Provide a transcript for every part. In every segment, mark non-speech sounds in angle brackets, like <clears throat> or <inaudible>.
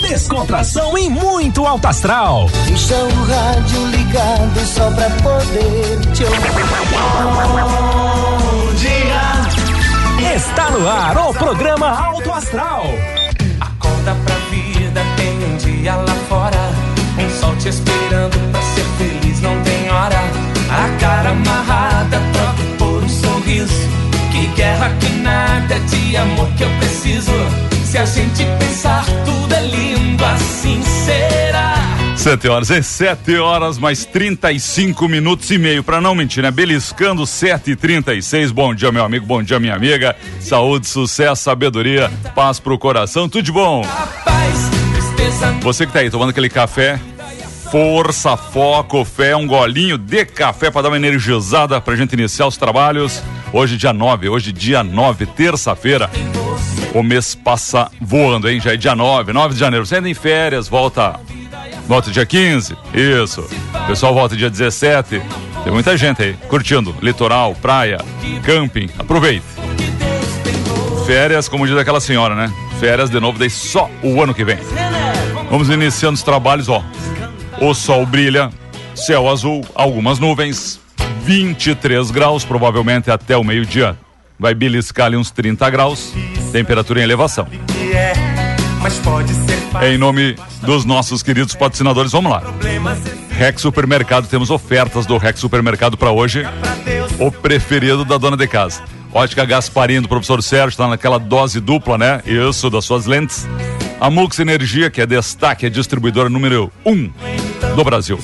Descontração e muito alto astral. Deixa o rádio ligado só pra poder te ouvir. Bom dia. Está no ar o programa Alto Astral. Acorda pra vida, tem um dia lá fora. Um sol te esperando pra ser feliz, não tem hora. A cara amarrada, troca por um sorriso. Que guerra, que nada de amor que eu preciso. Se a gente pensar, tudo é lindo, assim será. Sete horas, é sete horas, mais 35 minutos e meio, para não mentir, né? Beliscando sete e trinta e seis. Bom dia, meu amigo, bom dia, minha amiga. Saúde, sucesso, sabedoria, paz pro coração, tudo de bom. Você que tá aí tomando aquele café, força, foco, fé, um golinho de café para dar uma energizada pra gente iniciar os trabalhos. Hoje, dia 9, hoje, dia 9, terça-feira. O mês passa voando, hein? Já é dia 9, 9 de janeiro. Você ainda em férias, volta. Volta dia 15, isso. Pessoal volta dia 17. Tem muita gente aí curtindo litoral, praia, camping. Aproveite. Férias, como diz aquela senhora, né? Férias de novo, daí só o ano que vem. Vamos iniciando os trabalhos, ó. O sol brilha, céu azul, algumas nuvens, 23 graus, provavelmente até o meio-dia. Vai beliscar ali uns 30 graus, temperatura em elevação. Em nome dos nossos queridos patrocinadores, vamos lá. Rex Supermercado, temos ofertas do Rex Supermercado para hoje. O preferido da dona de casa. Ótica Gasparinho do professor Sérgio, está naquela dose dupla, né? Isso, das suas lentes. A Mux Energia, que é destaque, é distribuidora número 1 um do Brasil.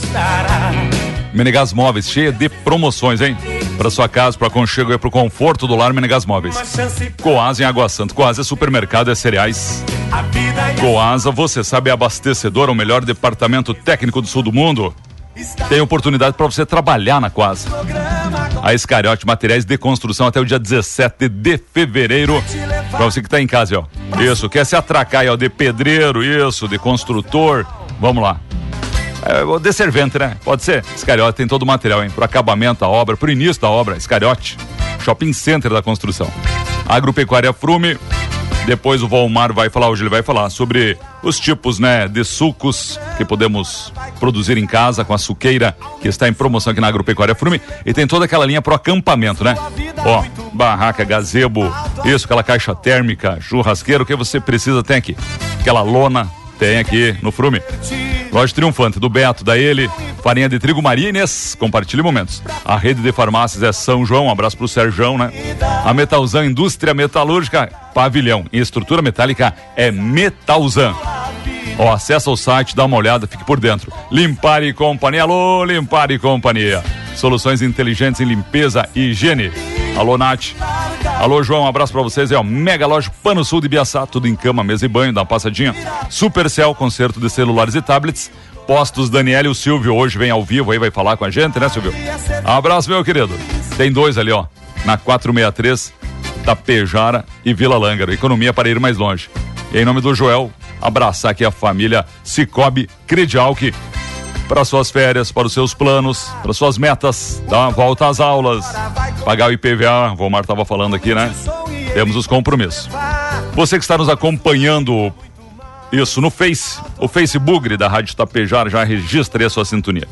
Menegas Móveis, cheia de promoções, hein? Para sua casa, para aconchego e para o conforto do lar, Menegas Móveis. Coasa em Água Santa. Coasa é supermercado, é cereais. é Coasa, você sabe, é abastecedor, o melhor departamento técnico do sul do mundo. Tem oportunidade para você trabalhar na Coasa. A Escariote Materiais de Construção até o dia 17 de fevereiro. Para você que está em casa, ó. Isso, quer se atracar aí, ó, de pedreiro, isso, de construtor. Vamos lá. É, de servente, né? Pode ser. Escariote tem todo o material, hein? Pro acabamento da obra, pro início da obra. Escariote. Shopping Center da construção. Agropecuária Frume. Depois o Volmar vai falar, hoje ele vai falar sobre os tipos, né, de sucos que podemos produzir em casa com a suqueira que está em promoção aqui na Agropecuária Frume e tem toda aquela linha pro acampamento, né? Ó, barraca, gazebo, isso, aquela caixa térmica, churrasqueiro, o que você precisa tem aqui. Aquela lona tem aqui no Frume. Loja Triunfante, do Beto, da Ele, farinha de trigo Maria Inês, compartilhe momentos. A rede de farmácias é São João, um abraço pro Serjão, né? A Metalzan Indústria Metalúrgica, pavilhão e estrutura metálica é Metalzan. Ó, acessa o site, dá uma olhada, fique por dentro. Limpar e Companhia, alô, Limpar e Companhia. Soluções inteligentes em limpeza e higiene. Alô, Nath. Alô, João, um abraço pra vocês. É o Mega Loja Pano Sul de Biaçá, tudo em cama, mesa e banho, dá uma passadinha. Supercell, concerto de celulares e tablets. Postos Daniel e o Silvio hoje vem ao vivo aí, vai falar com a gente, né, Silvio? Abraço, meu querido. Tem dois ali, ó, na 463, Tapejara e Vila Lângaro. Economia para ir mais longe. E em nome do Joel, abraçar aqui a família Cicobi Credialc para suas férias, para os seus planos, para suas metas, dar uma volta às aulas, pagar o IPVA, o Vomar estava falando aqui, né? Temos os compromissos. Você que está nos acompanhando, isso no Face, o Facebook da Rádio Tapejar já registra aí a sua sintonia.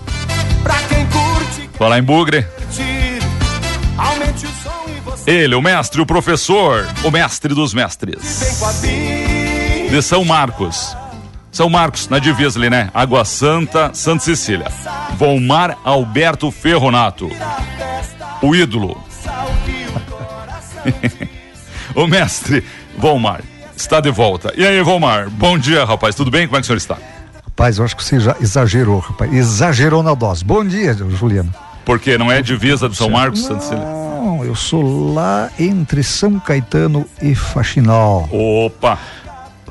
Falar em Bugre, ele, o mestre, o professor, o mestre dos mestres. De São Marcos. São Marcos, na divisa ali, né? Água Santa, Santa Cecília. Volmar Alberto Ferronato. O ídolo. <laughs> o mestre Volmar está de volta. E aí, Volmar? Bom dia, rapaz. Tudo bem? Como é que o senhor está? Rapaz, eu acho que você já exagerou, rapaz. Exagerou na dose. Bom dia, Juliano. Porque não é divisa de São Marcos, Santa Cecília? Não, eu sou lá entre São Caetano e Faxinal. Opa!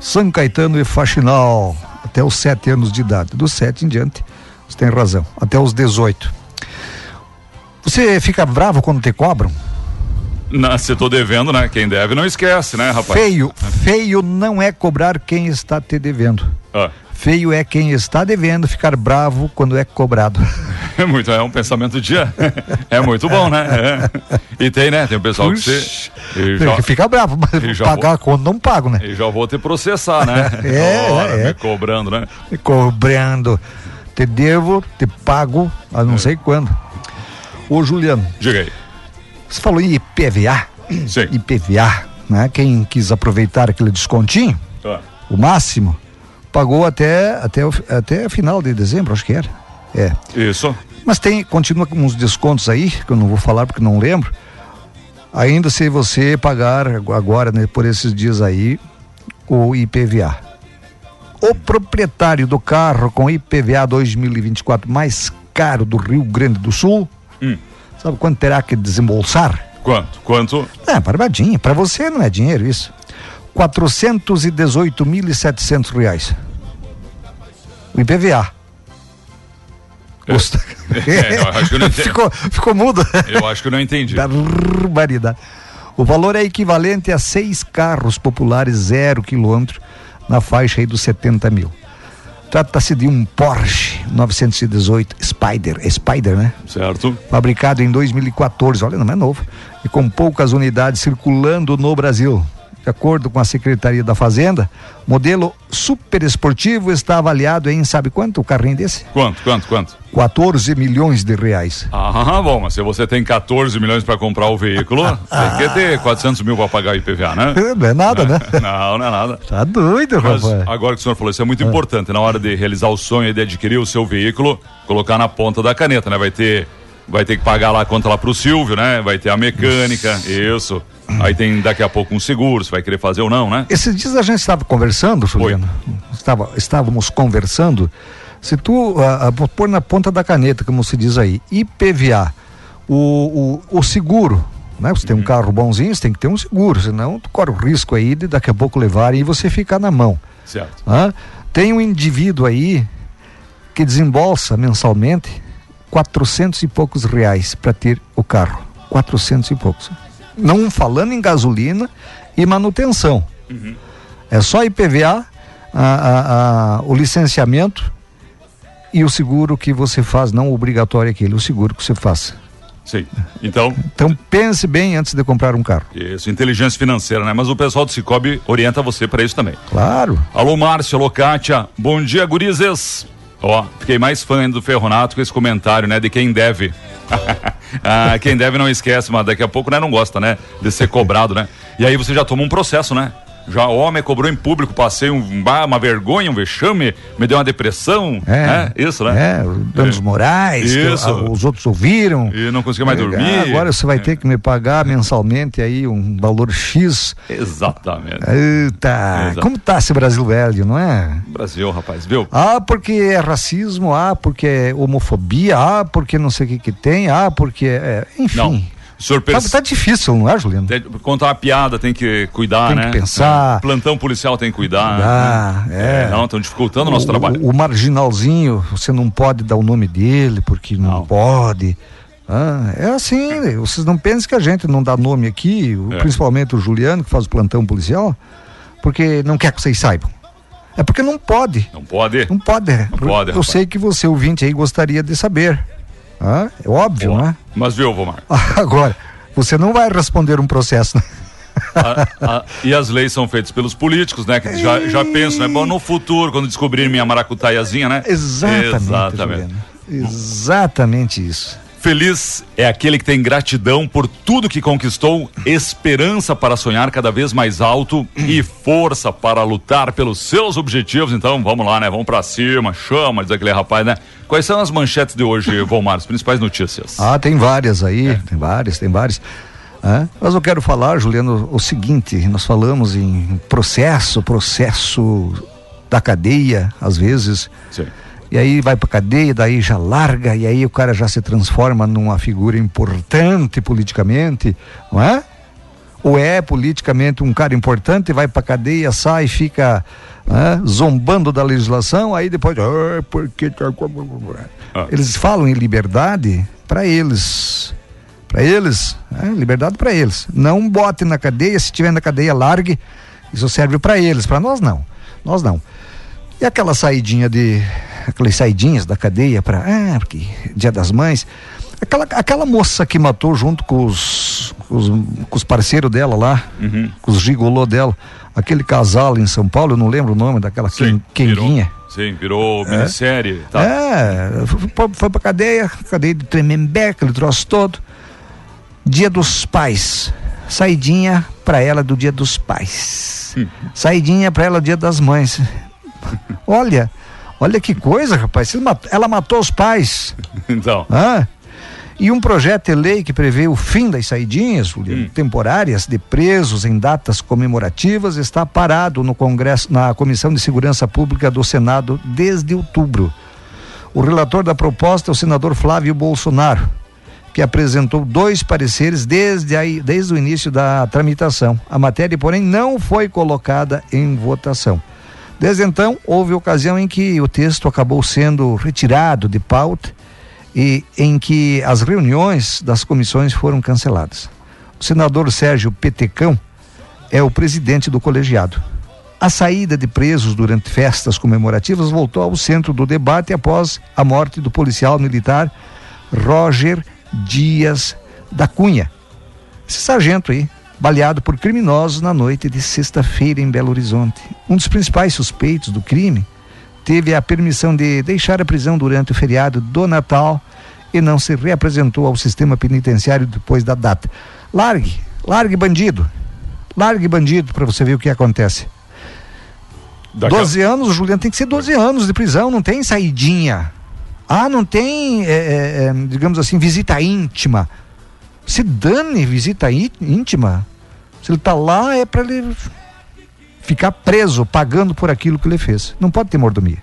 São Caetano e Faxinal, até os sete anos de idade. Dos sete em diante, você tem razão. Até os 18. Você fica bravo quando te cobram? Na, se tô devendo, né? Quem deve não esquece, né, rapaz? Feio, feio não é cobrar quem está te devendo. Ah, Feio é quem está devendo ficar bravo quando é cobrado. <laughs> é muito, é um pensamento de é muito bom, né? É. E tem, né? Tem o pessoal que você e já, Que fica bravo, mas pagar vou- a conta não pago, né? e já vou te processar, né? <laughs> É, Ora, é, é. Me cobrando, né? Me cobrando. Te devo, te pago, a É. não sei quando. Ô, Juliano, Diga aí. você falou em IPVA. Sim. IPVA, né? Quem quis aproveitar aquele descontinho, Ah, o máximo, pagou até, até, até final de dezembro, acho que era. É. Isso. Mas tem, continua com uns descontos aí, que eu não vou falar porque não lembro. Ainda se você pagar agora, né, por esses dias aí, o IPVA. O proprietário do carro com IPVA 2024 mais caro do Rio Grande do Sul, Hum. sabe quanto terá que desembolsar? Quanto? Quanto? É, barbadinha. Para você não é dinheiro isso. 418.700 reais. O IPVA. Custa. <laughs> É, eu acho que eu não <laughs> entendi. ficou, ficou mudo. Eu acho que eu não entendi. Barbaridade. O valor é equivalente a seis carros populares zero quilômetro na faixa aí dos 70 mil. Trata-se de um Porsche 918 Spider, é Spider, né? Certo? fabricado em 2014, olha, não é novo, e com poucas unidades circulando no Brasil. De acordo com a Secretaria da Fazenda, modelo super esportivo está avaliado em, sabe quanto o carrinho desse? Quanto? Quanto? Quanto? 14 milhões de reais. Ah, bom, mas se você tem 14 milhões para comprar o veículo, <laughs> tem que ter 400 mil para pagar o IPVA, né? <laughs> Não é nada, né? <laughs> Não, não é nada. Tá doido, Mas rapaz. agora que o senhor falou, isso é muito importante na hora de realizar o sonho de adquirir o seu veículo, colocar na ponta da caneta, né? Vai ter, vai ter que pagar lá a conta lá pro Silvio, né? Vai ter a mecânica, isso. Aí tem daqui a pouco um seguro, se vai querer fazer ou não, né? Esses dias a gente estava conversando, Juliano. Estava, estávamos conversando. Se tu ah, ah, pôr na ponta da caneta, como se diz aí, IPVA, o, o, o seguro, né? Você tem um carro bonzinho, você tem que ter um seguro, senão tu corre o risco aí de daqui a pouco levar e você ficar na mão. Certo. Tem um indivíduo aí que desembolsa mensalmente 400 e poucos reais para ter o carro. 400 e poucos. Não falando em gasolina e manutenção. É só IPVA, a- a- a- o licenciamento e o seguro que você faz, não obrigatório aquele, o seguro que você faz. Sim. Então, Então pense bem antes de comprar um carro. isso, inteligência financeira, né? Mas o pessoal do Cicobi orienta você para isso também. Claro. Alô, Márcio, alô, Kátia. Bom dia, gurizes. Ó, fiquei mais fã ainda do Ferronato com esse comentário, né? De quem deve. <laughs> ah, quem deve não esquece, mas daqui a pouco, né? Não gosta, né? De ser cobrado, né? E aí você já toma um processo, né? Já o homem cobrou em público, passei um, uma vergonha, um vexame, me deu uma depressão. É. né? Isso, né? É, danos morais, que, Isso. ah, os outros ouviram. E não conseguia mais É, dormir. Agora você vai ter que me pagar mensalmente aí um valor X. Exatamente. Eita, Exato. como tá esse Brasil velho, não é? Brasil, rapaz, viu? Ah, porque é racismo, ah, porque é homofobia, ah, porque não sei o que que tem, ah, porque é, enfim. Não. Senhor Tá, perce... tá difícil, não é, Juliano? Tem- Contar uma piada, tem que cuidar, Tem né? que pensar. É. Plantão policial tem que cuidar. Cuidar, né? é. Não, estão dificultando o nosso trabalho. O, o marginalzinho, você não pode dar o nome dele, porque não, Não. pode. Ah, é assim, vocês não pensem que a gente não dá nome aqui, É. principalmente o Juliano, que faz o plantão policial, porque não quer que vocês saibam. É porque não pode. Não pode? Não pode. Não pode, Eu sei que você, ouvinte aí, gostaria de saber. Ah, é óbvio, né? Mas viu, Vomar? <laughs> Agora, você não vai responder um processo, né? A- a- e as leis são feitas pelos políticos, né? Que já, já pensam, né? Bom, no futuro, quando descobrirem minha maracutaiazinha, né? Exatamente. Exatamente. Exatamente isso. Feliz é aquele que tem gratidão por tudo que conquistou, esperança para sonhar cada vez mais alto e força para lutar pelos seus objetivos. Então, vamos lá, né? Vamos pra cima, chama, diz aquele rapaz, né? Quais são as manchetes de hoje, Volmar? As principais notícias. Ah, tem várias aí, É. tem várias, tem várias. Ah, mas eu quero falar, Juliano, o seguinte: nós falamos em processo, processo da cadeia, às vezes, Sim. E aí vai pra cadeia, daí já larga, e aí o cara já se transforma numa figura importante politicamente, não é? Ou é politicamente um cara importante, vai pra cadeia, sai, fica né, zombando da legislação, aí depois. "Ah, porque tá com-" Ah. Eles falam em liberdade para eles. Para eles, é, liberdade para eles. Não bote na cadeia, se tiver na cadeia, largue. Isso serve para eles, para nós não. Nós não. E aquela saidinha de. Aquelas saidinhas da cadeia para. Ah, porque Dia das Mães. Aquela, aquela moça que matou junto com os, com os, com os parceiros dela lá, Uhum. com os gigolô dela, aquele casal em São Paulo, eu não lembro o nome daquela Sim, quenguinha. virou, sim, virou minissérie. Tá. É, foi, foi pra cadeia, cadeia de Tremembeca, ele trouxe todo. Dia dos pais. Saidinha pra ela do dia dos pais. Saidinha pra ela do dia das mães. <laughs> Olha, olha que coisa, rapaz. Ela matou os pais. <laughs> Então? E um projeto de lei que prevê o fim das saidinhas Juliano, temporárias de presos em datas comemorativas está parado no Congresso, na Comissão de Segurança Pública do Senado desde outubro. O relator da proposta é o senador Flávio Bolsonaro, que apresentou dois pareceres desde, aí, desde o início da tramitação. A matéria, porém, não foi colocada em votação. Desde então, houve ocasião em que o texto acabou sendo retirado de pauta e em que as reuniões das comissões foram canceladas. O senador Sérgio Petecão é o presidente do colegiado. A saída de presos durante festas comemorativas voltou ao centro do debate após a morte do policial militar Roger Dias da Cunha. Esse sargento aí, baleado por criminosos na noite de sexta-feira em Belo Horizonte. Um dos principais suspeitos do crime teve a permissão de deixar a prisão durante o feriado do Natal e não se reapresentou ao sistema penitenciário depois da data. Largue, largue bandido. Largue bandido para você ver o que acontece. daqui a- 12 anos, Juliano, tem que ser 12 anos de prisão, não tem saidinha. Ah, não tem, é, é, é, digamos assim, visita íntima. Se dane visita íntima. Se ele tá lá, é para ele ficar preso, pagando por aquilo que ele fez. Não pode ter mordomia.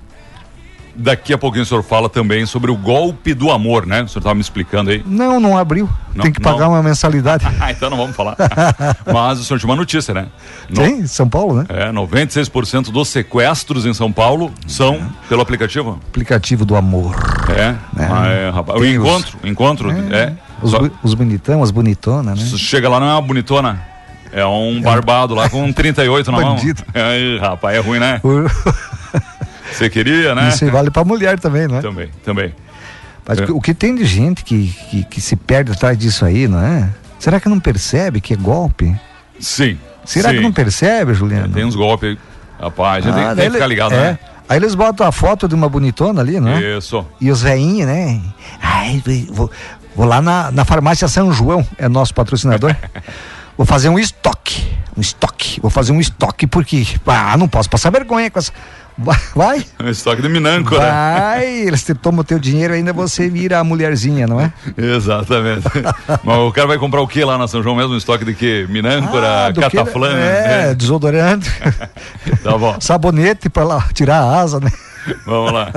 Daqui a pouquinho o senhor fala também sobre o golpe do amor, né? O senhor estava me explicando aí. Não, não abriu. Não, tem que não. pagar uma mensalidade. <laughs> Ah, então não vamos falar. <laughs> Mas o senhor tinha uma notícia, né? No- Tem? São Paulo, né? É, 96% dos sequestros em São Paulo são pelo aplicativo. Aplicativo do amor. É, ah, é, rapaz. O Tem os- encontro, encontro, é. Os, Só- os bonitão, as bonitonas, né? Chega lá, não é uma bonitona. É um barbado lá com 38 na mão. Bandido. <laughs> Aí, rapaz, é ruim, né? Você queria, né? Isso vale pra mulher também, não é? Também, também. Mas É. o que tem de gente que, que, que se perde atrás disso aí, não é? Será que não percebe que é golpe? Sim. Será sim. que não percebe, Juliano? Tem uns golpes. Rapaz, Ah, tem, tem daí que ficar ele- ligado, é. né? Aí eles botam a foto de uma bonitona ali, não é? Isso. E os veinhos, né? Ai, vou, vou lá na, na farmácia São João, é nosso patrocinador. <laughs> vou fazer um estoque. Um estoque. Vou fazer um estoque porque. Ah, não posso passar vergonha com essa. Vai, vai, <laughs> Um estoque de Minâncora. vai. Eles te tomam o teu dinheiro ainda você vira a mulherzinha, não é? <laughs> Exatamente. Mas o cara vai comprar o que lá na São João mesmo? Um estoque de quê? Minâncora, Ah, do que- cataflã? É, né? desodorante. <laughs> Tá bom, Sabonete pra lá tirar a asa, né? Vamos lá.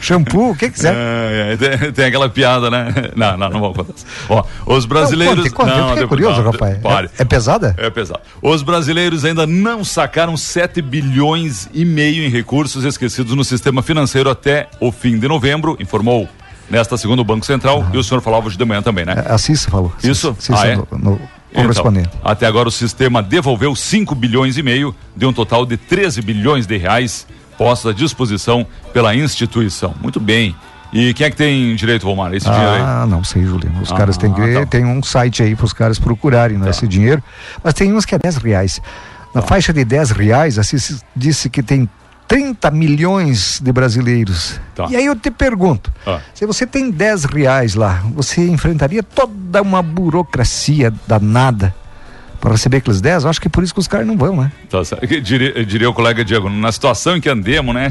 Shampoo, o que quiser. É, é, tem, tem aquela piada, né? Não, não, não vamos contar. Ó, os brasileiros. Não, conte, conte, eu depois- curioso, não, rapaz. Pare. É, é pesada? É pesado. Os brasileiros ainda não sacaram 7 bilhões e meio em recursos esquecidos no sistema financeiro até o fim de novembro, informou nesta segunda o Banco Central, e o senhor falava hoje de manhã também, né? É, A Cissa falou. Isso? Cissa Ah, é? no, no correspondente. Então, até agora o sistema devolveu 5 bilhões e meio de um total de 13 bilhões de reais postos à disposição pela instituição. Muito bem. E quem é que tem direito, Romar? Esse dinheiro aí? Ah, não sei, Juliano. Os Ah, caras têm que. tá. Tem um site aí para os caras procurarem né, esse dinheiro. Mas tem uns que é 10 reais. Na Tá. faixa de 10 reais, assim, se disse que tem 30 milhões de brasileiros. Tá. E aí eu te pergunto: Ah. se você tem 10 reais lá, você enfrentaria toda uma burocracia danada para receber aqueles 10? Eu acho que é por isso que os caras não vão, né? Tá Diria, diria o colega Diego, na situação em que andemos, né?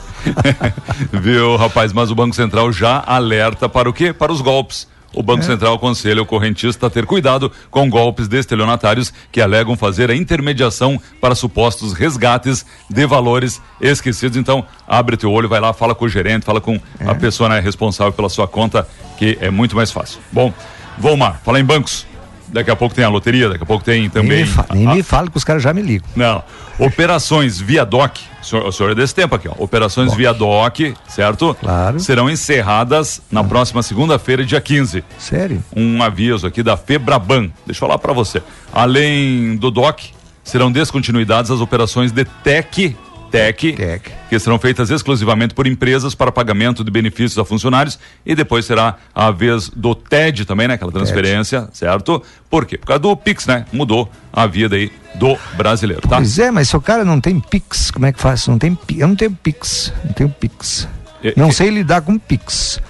<laughs> Viu, rapaz? Mas o Banco Central já alerta para o quê? Para os golpes. O Banco Central aconselha o correntista a ter cuidado com golpes de estelionatários que alegam fazer a intermediação para supostos resgates de valores esquecidos. Então, abre teu olho, vai lá, fala com o gerente, fala com a pessoa né, responsável pela sua conta, que é muito mais fácil. Bom, Volmar, fala em bancos. Daqui a pouco tem a loteria, daqui a pouco tem também. Nem, me, fa nem a, me fale que os caras já me ligam. Não. Operações via DOC, o senhor, o senhor é desse tempo aqui, ó. Operações DOC. via DOC, certo? Claro. Serão encerradas na próxima segunda-feira, dia 15. Sério? Um aviso aqui da Febraban. Deixa eu falar para você. Além do DOC, serão descontinuidades as operações de TEC, TEC, TEC. que serão feitas exclusivamente por empresas para pagamento de benefícios a funcionários e depois será a vez do TED também, né? Aquela transferência, certo? Por quê? Por causa do Pix, né? Mudou a vida aí do brasileiro, tá? Pois é, mas se o cara não tem Pix, como é que faz? Não tem, eu não tenho Pix, não tenho Pix. E- Não e- sei lidar com Pix.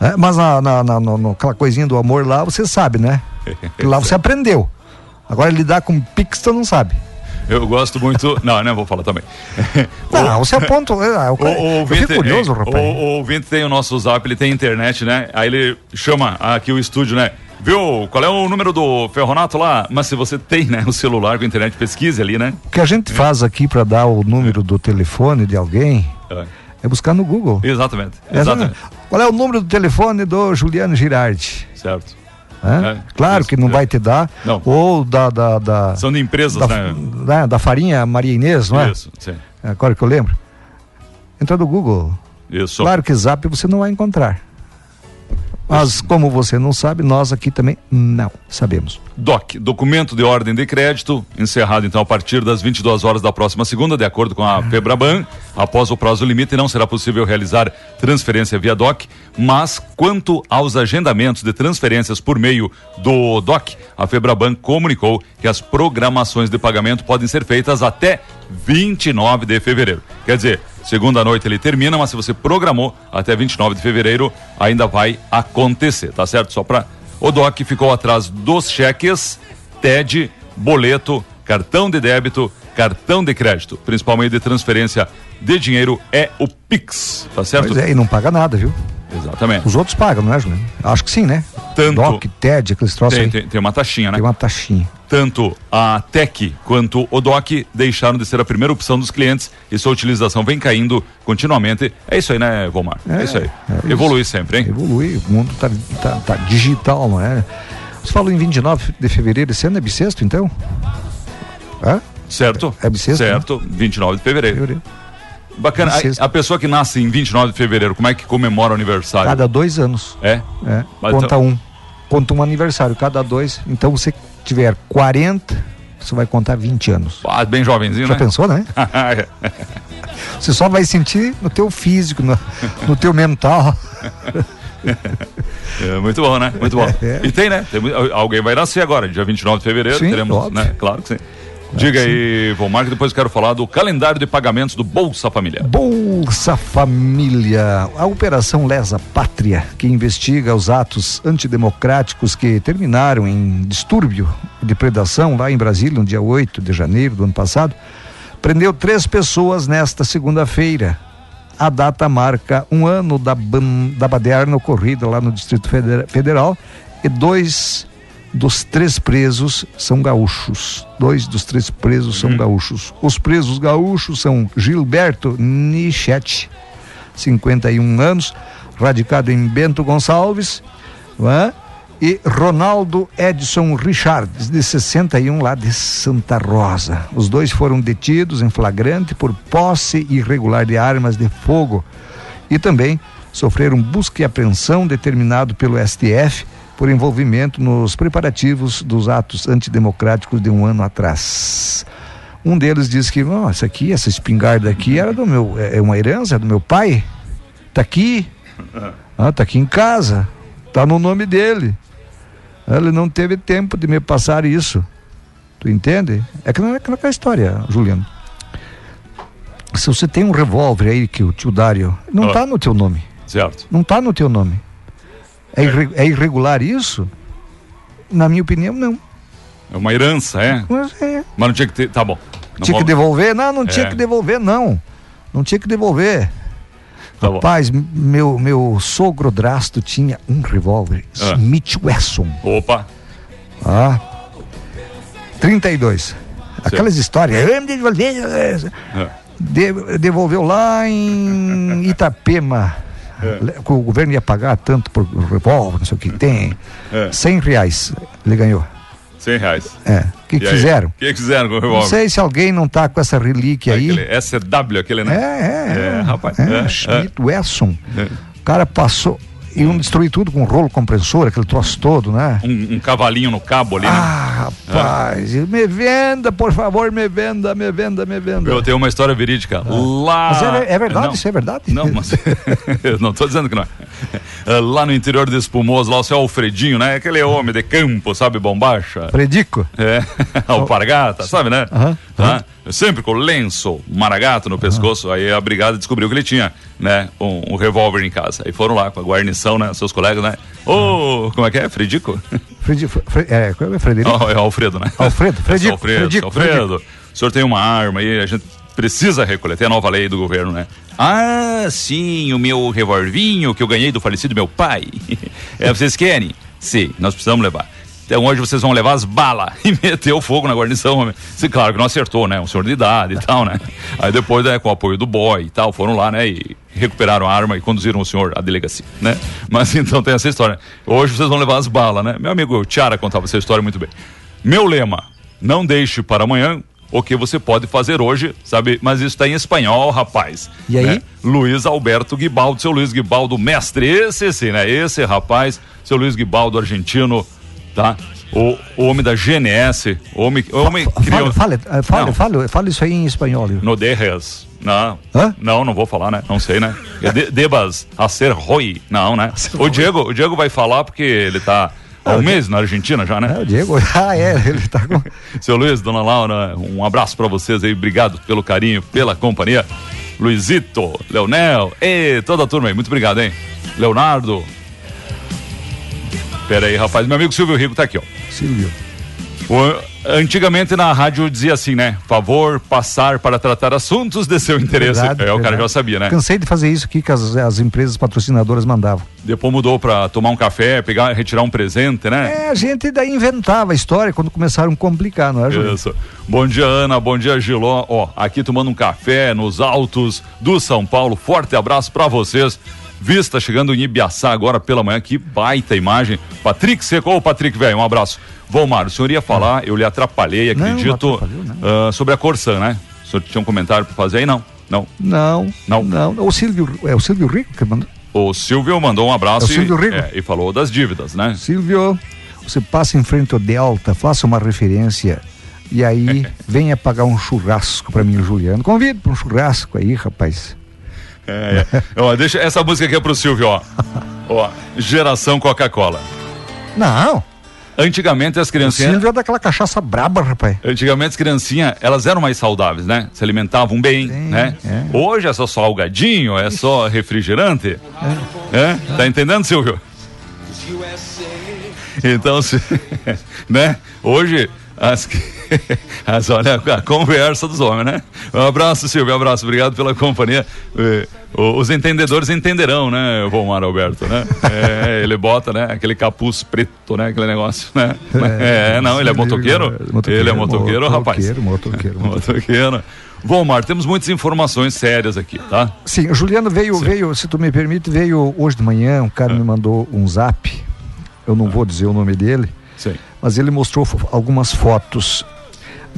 É, mas na, na, na- no- aquela coisinha do amor lá, você sabe, né? <laughs> Lá você aprendeu. Agora lidar com Pix, tu não sabe. Eu gosto muito. Não, não vou falar também. <laughs> Não, você aponta. é, o O, cara- o eu ouvinte, fico curioso, é, rapaz. O, o ouvinte tem o nosso zap, ele tem internet, né? Aí ele chama aqui o estúdio, né? Viu? Qual é o número do Ferronato lá? Mas se você tem, né, o celular com internet, pesquise ali, né? O que a gente faz aqui para dar o número do telefone de alguém É. é buscar no Google. Exatamente. É, Exatamente. Qual é o número do telefone do Juliano Girardi? Certo. Hã? É, claro que não é. vai te dar. Não. Ou da, da, da, São de empresas, da, né? da, da farinha Maria Inês, não é? Isso, sim. Agora que eu lembro. Entra no Google. Isso. Claro que Zap você não vai encontrar. Mas como você não sabe, nós aqui também não sabemos. DOC, documento de ordem de crédito, encerrado então a partir das 22 horas da próxima segunda, de acordo com a Febraban. Após o prazo limite, não será possível realizar transferência via DOC, mas quanto aos agendamentos de transferências por meio do DOC, a Febraban comunicou que as programações de pagamento podem ser feitas até 29 de fevereiro. Quer dizer, segunda noite ele termina, mas se você programou até 29 de fevereiro, ainda vai acontecer, tá certo? Só para o DOC ficou atrás dos cheques, TED, boleto, cartão de débito, cartão de crédito. Principal meio de transferência de dinheiro é o Pix, tá certo? Pois é, e não paga nada, viu? Exatamente. Os outros pagam, não é, Juliano? Acho que sim, né? Tanto- Doc, TED, aqueles troços Tem, tem, tem uma taxinha, né? Tem uma taxinha. Tanto a TEC quanto o DOC deixaram de ser a primeira opção dos clientes e sua utilização vem caindo continuamente. É isso aí, né, Vomar? É, É, isso aí. é isso. Evolui sempre, hein? Evolui, o mundo tá, tá, tá digital, não é? Você falou em 29 de fevereiro, esse ano é bissexto, então? Hã? Certo? É bissexto, Certo, 29 de fevereiro. Fevereiro. Bacana. A, a pessoa que nasce em 29 de fevereiro, como é que comemora o aniversário? Cada dois anos. É? É, Mas conta então- um. Conta um aniversário, cada dois. Então você tiver 40, você vai contar 20 anos. Ah, bem jovenzinho, Já né? pensou, né? <laughs> Você só vai sentir no teu físico, no, no teu mental. <laughs> É, muito bom, né? Muito bom. É. E tem, né? Tem alguém vai nascer agora, dia 29 de fevereiro. Sim, teremos, né? Claro que sim. Diga aí, Vomar, que depois eu quero falar do calendário de pagamentos do Bolsa Familiar. Bolsa Família, a Operação Lesa Pátria, que investiga os atos antidemocráticos que terminaram em distúrbio de predação lá em Brasília, no dia 8 de janeiro do ano passado, prendeu três pessoas nesta segunda-feira. A data marca um ano da, ban- da baderna ocorrida lá no Distrito Federa- Federal e dois dos três presos são gaúchos. Dois dos três presos são gaúchos. Os presos gaúchos são Gilberto Nichete, 51 anos, radicado em Bento Gonçalves, é? e Ronaldo Edson Richards, de 61, lá de Santa Rosa. Os dois foram detidos em flagrante por posse irregular de armas de fogo e também sofreram busca e apreensão determinado pelo STF por envolvimento nos preparativos dos atos antidemocráticos de um ano atrás. Um deles disse que, essa aqui, essa espingarda aqui era do meu, é é uma herança é do meu pai. Tá aqui. <laughs> Ah, tá aqui em casa. Tá no nome dele. Ele não teve tempo de me passar isso. Tu entende? É que não é aquela história, Juliano. Se você tem um revólver aí que o tio Dário não Ah. tá no teu nome. Certo. Não tá no teu nome. É, é irregular isso? Na minha opinião, não. É uma herança, é? Mas é. Mas não tinha que ter. Tá bom. Não tinha que devolver? Não, não tinha É. que devolver, não. Não tinha que devolver. Tá. Rapaz, meu, meu sogro Drasto tinha um revólver Ah. Smith Wesson. Opa. Ah. 32. Aquelas histórias. "Eu me devolver", É. de- devolveu lá em <laughs> Itapema. É. O governo ia pagar tanto por revólver, não sei o que tem. É. 100 reais ele ganhou. 100 reais. É. O que, que aí? fizeram? O que fizeram com o Não revólver? sei se alguém não tá com essa relíquia aí. Aquele SW, aquele, É, né? é, É, rapaz, É, é, Schmidt Wesson. É. O cara passou. E um destruir tudo com rolo compressor, aquele troço todo, né? Um, um cavalinho no cabo ali, né? Ah, rapaz, me venda, por favor, me venda, me venda, me venda. Eu tenho uma história verídica. Lá. Mas é, é verdade, Não. isso é verdade? Não, mas <laughs> <laughs> eu não tô dizendo que não é. É, <laughs> Lá no interior de Espumoso, lá o seu Alfredinho, né? Aquele homem de campo, sabe, bombacha. Predico. É, <laughs> alpargata, sabe, né? Aham, Tá? Sempre com lenço, maragato no pescoço. Aí a brigada descobriu que ele tinha, né? Um, um revólver em casa. Aí foram lá com a guarnição, né? Seus colegas, né? Ô, como é que é? Fredico? <laughs> Fredi, Fre, é, qual é Frederico? Oh, é Alfredo, né? Alfredo, Fredico, Esse Alfredo, Fredico, Alfredo. O senhor tem uma arma aí, a gente precisa recolher. Tem a nova lei do governo, né? Ah, sim, o meu revolvinho que eu ganhei do falecido meu pai. <laughs> É, vocês querem? Sim, nós precisamos levar. Então hoje vocês vão levar as balas <laughs> e meteu fogo na guarnição. claro que não acertou, né? Um senhor de idade e tal, né? <laughs> Aí depois, né, com o apoio do boy e tal, foram lá, né? E recuperaram a arma e conduziram o senhor à delegacia, né? Mas então tem essa história. Hoje vocês vão levar as balas, né? Meu amigo Tiara contava essa história muito bem. Meu lema, não deixe para amanhã o que você pode fazer hoje, sabe? Mas isso está em espanhol, rapaz. E aí? né? Luiz Alberto Guibaldo, seu Luiz Guibaldo, mestre, esse sim, né? Esse rapaz, seu Luiz Guibaldo, argentino, tá? O, o homem da GNS, o homem, homem criou... fale, fale, fale, fale isso aí em espanhol. No dejas. Não. Hã? Não, não vou falar, né? Não sei, né? É de, debas a ser roi. Não, né? <laughs> O Diego, o Diego vai falar porque ele tá há um mês na Argentina já, né? É, o Diego, <laughs> ah, é, ele tá com. <laughs> Seu Luiz, dona Laura, um abraço pra vocês aí, obrigado pelo carinho, pela companhia. Luizito, Leonel, e toda a turma aí, muito obrigado, hein? Leonardo. Pera aí, rapaz, meu amigo Silvio Rico tá aqui, ó. Silvio. O- antigamente na rádio dizia assim, né? Favor passar para tratar assuntos de seu interesse. Verdade, é, o cara verdade. já sabia, né? Cansei de fazer isso aqui que as, as empresas patrocinadoras mandavam. Depois mudou pra tomar um café, pegar, retirar um presente, né? É, a gente daí inventava a história quando começaram a complicar, não é, Júlio? Isso. Bom dia, Ana. Bom dia, Giló. Ó, aqui tomando um café nos altos do São Paulo. Forte abraço pra vocês. Vista chegando em Ibiaçá agora pela manhã. Que baita imagem. Patrick Seco. Ô, Patrick, velho, um abraço. Volmar, o senhor ia falar, eu lhe atrapalhei, Não, não acredito, atrapalhou, não. ah, sobre a Corsã, né? O senhor tinha um comentário pra fazer aí? Não. Não. Não, Não. não. O Silvio, é o Silvio Rico que mandou. O Silvio mandou um abraço É e, Rico. é, e falou das dívidas, né? Silvio, você passa em frente ao Delta, faça uma referência e aí <laughs> venha pagar um churrasco pra mim, o Juliano. Convido pra um churrasco aí, rapaz. É, é. Ó, deixa essa música aqui é pro Silvio, ó. <laughs> Ó, geração Coca-Cola. Não, Antigamente as o criancinhas. Silvio é daquela cachaça braba, rapaz. Antigamente as criancinhas, elas eram mais saudáveis, né? Se alimentavam bem, Sim, né? é. Hoje é só salgadinho, é só refrigerante. É. Tá entendendo, Silvio? Então, se, <laughs> né? Hoje as, <laughs> as olha a conversa dos homens, né? Um abraço, Silvio, um abraço, obrigado pela companhia. Os entendedores entenderão, né, Volmar Alberto, né? É, ele bota, né, aquele capuz preto, né, aquele negócio, né? É, não, ele é motoqueiro? Ele é motoqueiro, rapaz. Motoqueiro, motoqueiro, motoqueiro. Motoqueiro. Volmar, temos muitas informações sérias aqui, tá? Sim, o Juliano veio, veio, se tu me permite, veio hoje de manhã, um cara me mandou um zap, eu não vou dizer o nome dele, Sim. mas ele mostrou algumas fotos.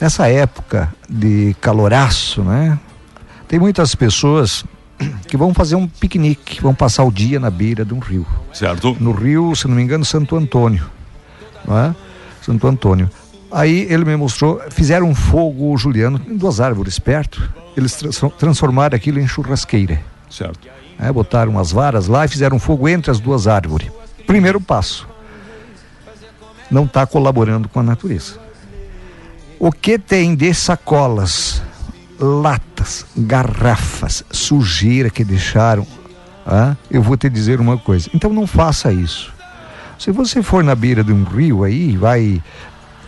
Nessa época de caloraço, né? Tem muitas pessoas que vão fazer um piquenique, vão passar o dia na beira de um rio. Certo? No rio, se não me engano, Santo Antônio. Não é? Santo Antônio. Aí ele me mostrou, fizeram um fogo, Juliano, em duas árvores perto. Eles trans- transformaram aquilo em churrasqueira. Certo. né? Botaram umas varas lá e fizeram um fogo entre as duas árvores. Primeiro passo. Não está colaborando com a natureza. O que tem de sacolas, latas, garrafas, sujeira que deixaram, ah, eu vou te dizer uma coisa. Então não faça isso. Se você for na beira de um rio aí, vai.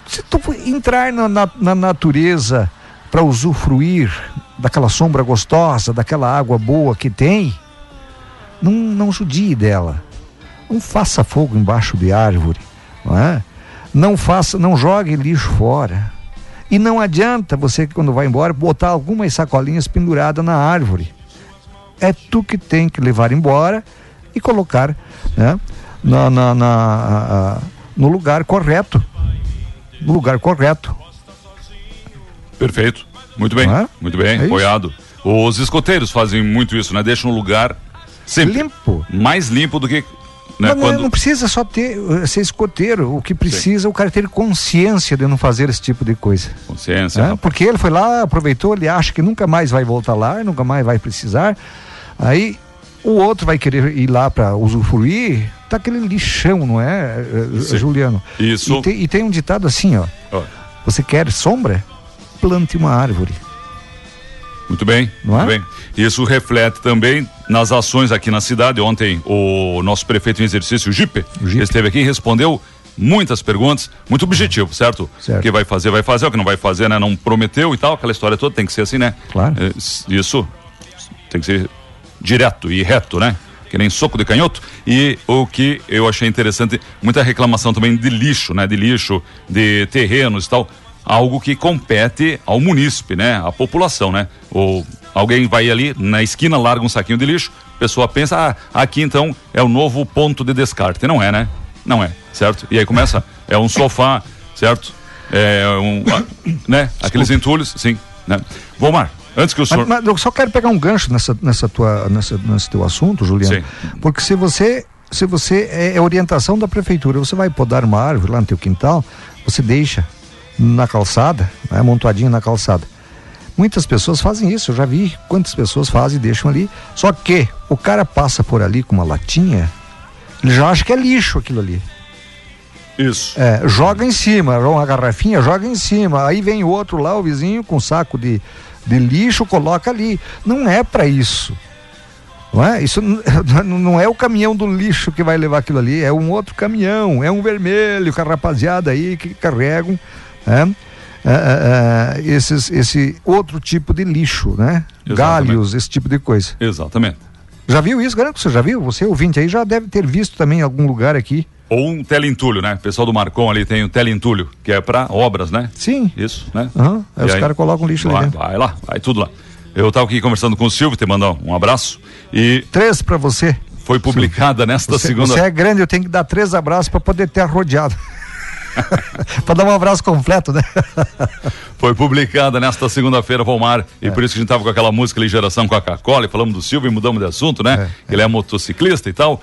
Se tu entrar na, na- na natureza para usufruir daquela sombra gostosa, daquela água boa que tem, não, não judie dela. Não faça fogo embaixo de árvore, não é? Não faça, não jogue lixo fora. E não adianta você, quando vai embora, botar algumas sacolinhas penduradas na árvore. É tu que tem que levar embora e colocar né, na, na- na- no lugar correto. no lugar correto. Perfeito. Muito bem. É? Muito bem, É apoiado. Os escoteiros fazem muito isso, né? Deixam um lugar sempre Limpo. mais limpo do que né? Não, não- quando não precisa só ter uh, ser escoteiro. O que precisa é o cara ter consciência de não fazer esse tipo de coisa. consciência. né? Porque ele foi lá, aproveitou, ele acha que nunca mais vai voltar lá, nunca mais vai precisar. Aí o outro vai querer ir lá para usufruir, tá aquele lixão, não é, eh, Sim. Juliano? Isso. E tem, e tem um ditado assim, ó. Ó, Você quer sombra? Plante uma árvore. Muito bem, Não muito é? bem. Isso reflete também nas ações aqui na cidade. Ontem o nosso prefeito em exercício, o Gipe. esteve aqui e respondeu muitas perguntas, muito objetivo, certo? Certo. O que vai fazer, vai fazer, o que não vai fazer, né? Não prometeu e tal, aquela história toda tem que ser assim, né? Claro. É, isso tem que ser direto e reto, né? Que nem soco de canhoto. E o que eu achei interessante, muita reclamação também de lixo, né? De lixo, de terrenos e tal. Algo que compete ao munícipe, né? À população, né? Ou alguém vai ali na esquina, larga um saquinho de lixo, a pessoa pensa, ah, aqui então é o novo ponto de descarte. Não é, né? Não é, certo? E aí começa, é um sofá, certo? É um, né? Aqueles entulhos, sim, né? Vomar, antes que o senhor... Mas, mas eu só quero pegar um gancho nessa, nessa tua, nessa, nesse teu assunto, Juliano. Sim. Porque se você, se você é, é orientação da prefeitura, você vai podar uma árvore lá no teu quintal, você deixa na calçada, né, amontoadinho na calçada. Muitas pessoas fazem isso, eu já vi quantas pessoas fazem e deixam ali. Só que o cara passa por ali com uma latinha, ele já acha que é lixo aquilo ali. Isso. É, joga em cima, uma garrafinha, joga em cima. Aí vem o outro lá, o vizinho, com um saco de, de lixo, coloca ali. Não é para isso. Não é? Isso <laughs> não é o caminhão do lixo que vai levar aquilo ali, é um outro caminhão, é um vermelho, com a rapaziada aí que carregam né? É, é, é, esses, esse outro tipo de lixo, né? Exatamente. Galhos, esse tipo de coisa. Exatamente. Já viu isso, garanto que você já viu? Você ouvinte aí já deve ter visto também em algum lugar aqui. Ou um teleentulho, né? O pessoal do Marcon ali tem o teleentulho, que é para obras, né? Sim. Isso, né? Aham, aí E os caras colocam lixo ali vai, dentro. vai lá, vai tudo lá. Eu estava aqui conversando com o Silvio, te mandar um abraço. E Três para você. foi publicada nesta Você, segunda. você é grande, eu tenho que dar três abraços para poder ter rodeado. <laughs> para dar um abraço completo, né? <laughs> Foi publicada nesta segunda-feira, Volmar. E É. por isso que a gente tava com aquela música ali, Geração Coca-Cola, e falamos do Silvio e mudamos de assunto, né? É. Ele é motociclista e tal.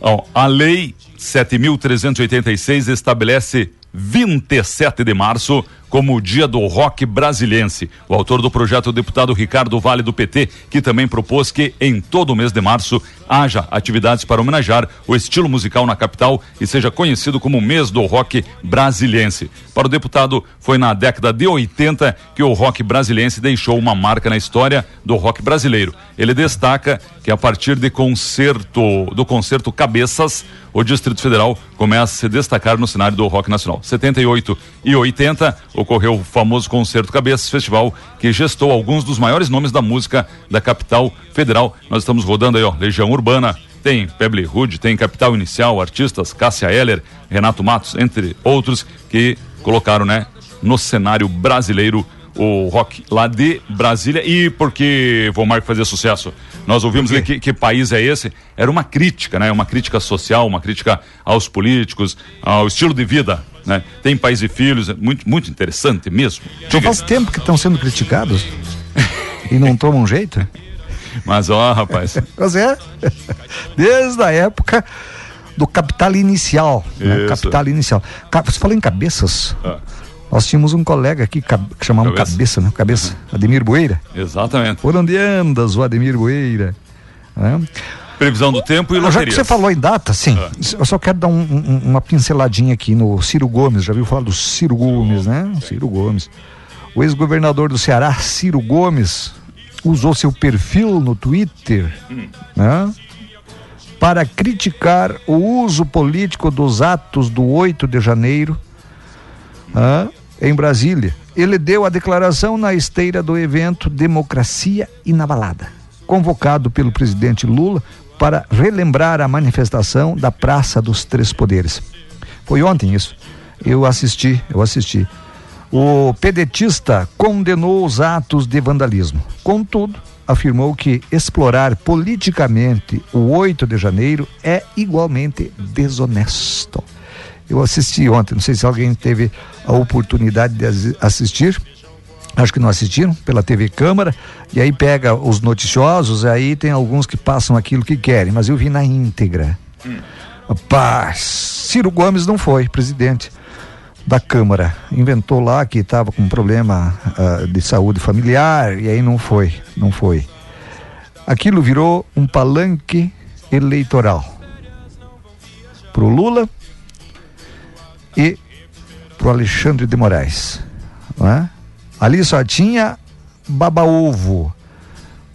Ó, a lei 7.386 estabelece 27 de março como o dia do rock brasilense. O autor do projeto o deputado Ricardo Vale do PT, que também propôs que em todo o mês de março haja atividades para homenagear o estilo musical na capital e seja conhecido como o mês do rock brasilense. Para o deputado, foi na década de 80 que o rock brasilense deixou uma marca na história do rock brasileiro. Ele destaca que a partir de concerto, do concerto Cabeças, o Distrito Federal começa a se destacar no cenário do rock nacional. 78 e 80 ocorreu o famoso Concerto Cabeças Festival, que gestou alguns dos maiores nomes da música da capital federal. Nós estamos rodando aí, ó, Legião Urbana, tem Peble Hood, tem Capital Inicial, artistas Cássia Eller, Renato Matos, entre outros, que colocaram, né, no cenário brasileiro o rock lá de Brasília e porque Vomar fazia sucesso. Nós ouvimos ali que, que país é esse? Era uma crítica, né? Uma crítica social, uma crítica aos políticos, ao estilo de vida, né? Tem Pais e Filhos, é muito, muito interessante mesmo. Já faz tempo que estão sendo criticados e não tomam jeito. Mas ó, rapaz, <laughs> Mas é, desde a época do capital inicial. né? Capital inicial. Você falou em cabeças. Ah. Nós tínhamos um colega aqui que chamavam Cabeça. Cabeça, né? Cabeça. Ademir Bueira. exatamente. Por onde andas, o Ademir Bueira? Né? Previsão do tempo e Ah, Já que loterias. você falou em data, sim. Ah. Eu só quero dar um- um- uma pinceladinha aqui no Ciro Gomes. Já viu falar do Ciro Gomes, né? Ciro Gomes. O ex-governador do Ceará, Ciro Gomes, usou seu perfil no Twitter, né? Para criticar o uso político dos atos do 8 de janeiro né, em Brasília. Ele deu a declaração na esteira do evento Democracia Inabalada, convocado pelo presidente Lula para relembrar a manifestação da Praça dos Três Poderes. Foi ontem isso. Eu assisti, eu assisti. O pedetista condenou os atos de vandalismo. Contudo, afirmou que explorar politicamente o 8 de janeiro é igualmente desonesto. Eu assisti ontem, não sei se alguém teve a oportunidade de assistir. Acho que não assistiram pela TV Câmara, e aí pega os noticiosos, aí tem alguns que passam aquilo que querem, mas eu vi na íntegra. Rapaz, Ciro Gomes não foi presidente da Câmara. Inventou lá que estava com problema uh, de saúde familiar e aí não foi, não foi. Aquilo virou um palanque eleitoral pro Lula e pro Alexandre de Moraes, é? Ali só tinha baba-ovo.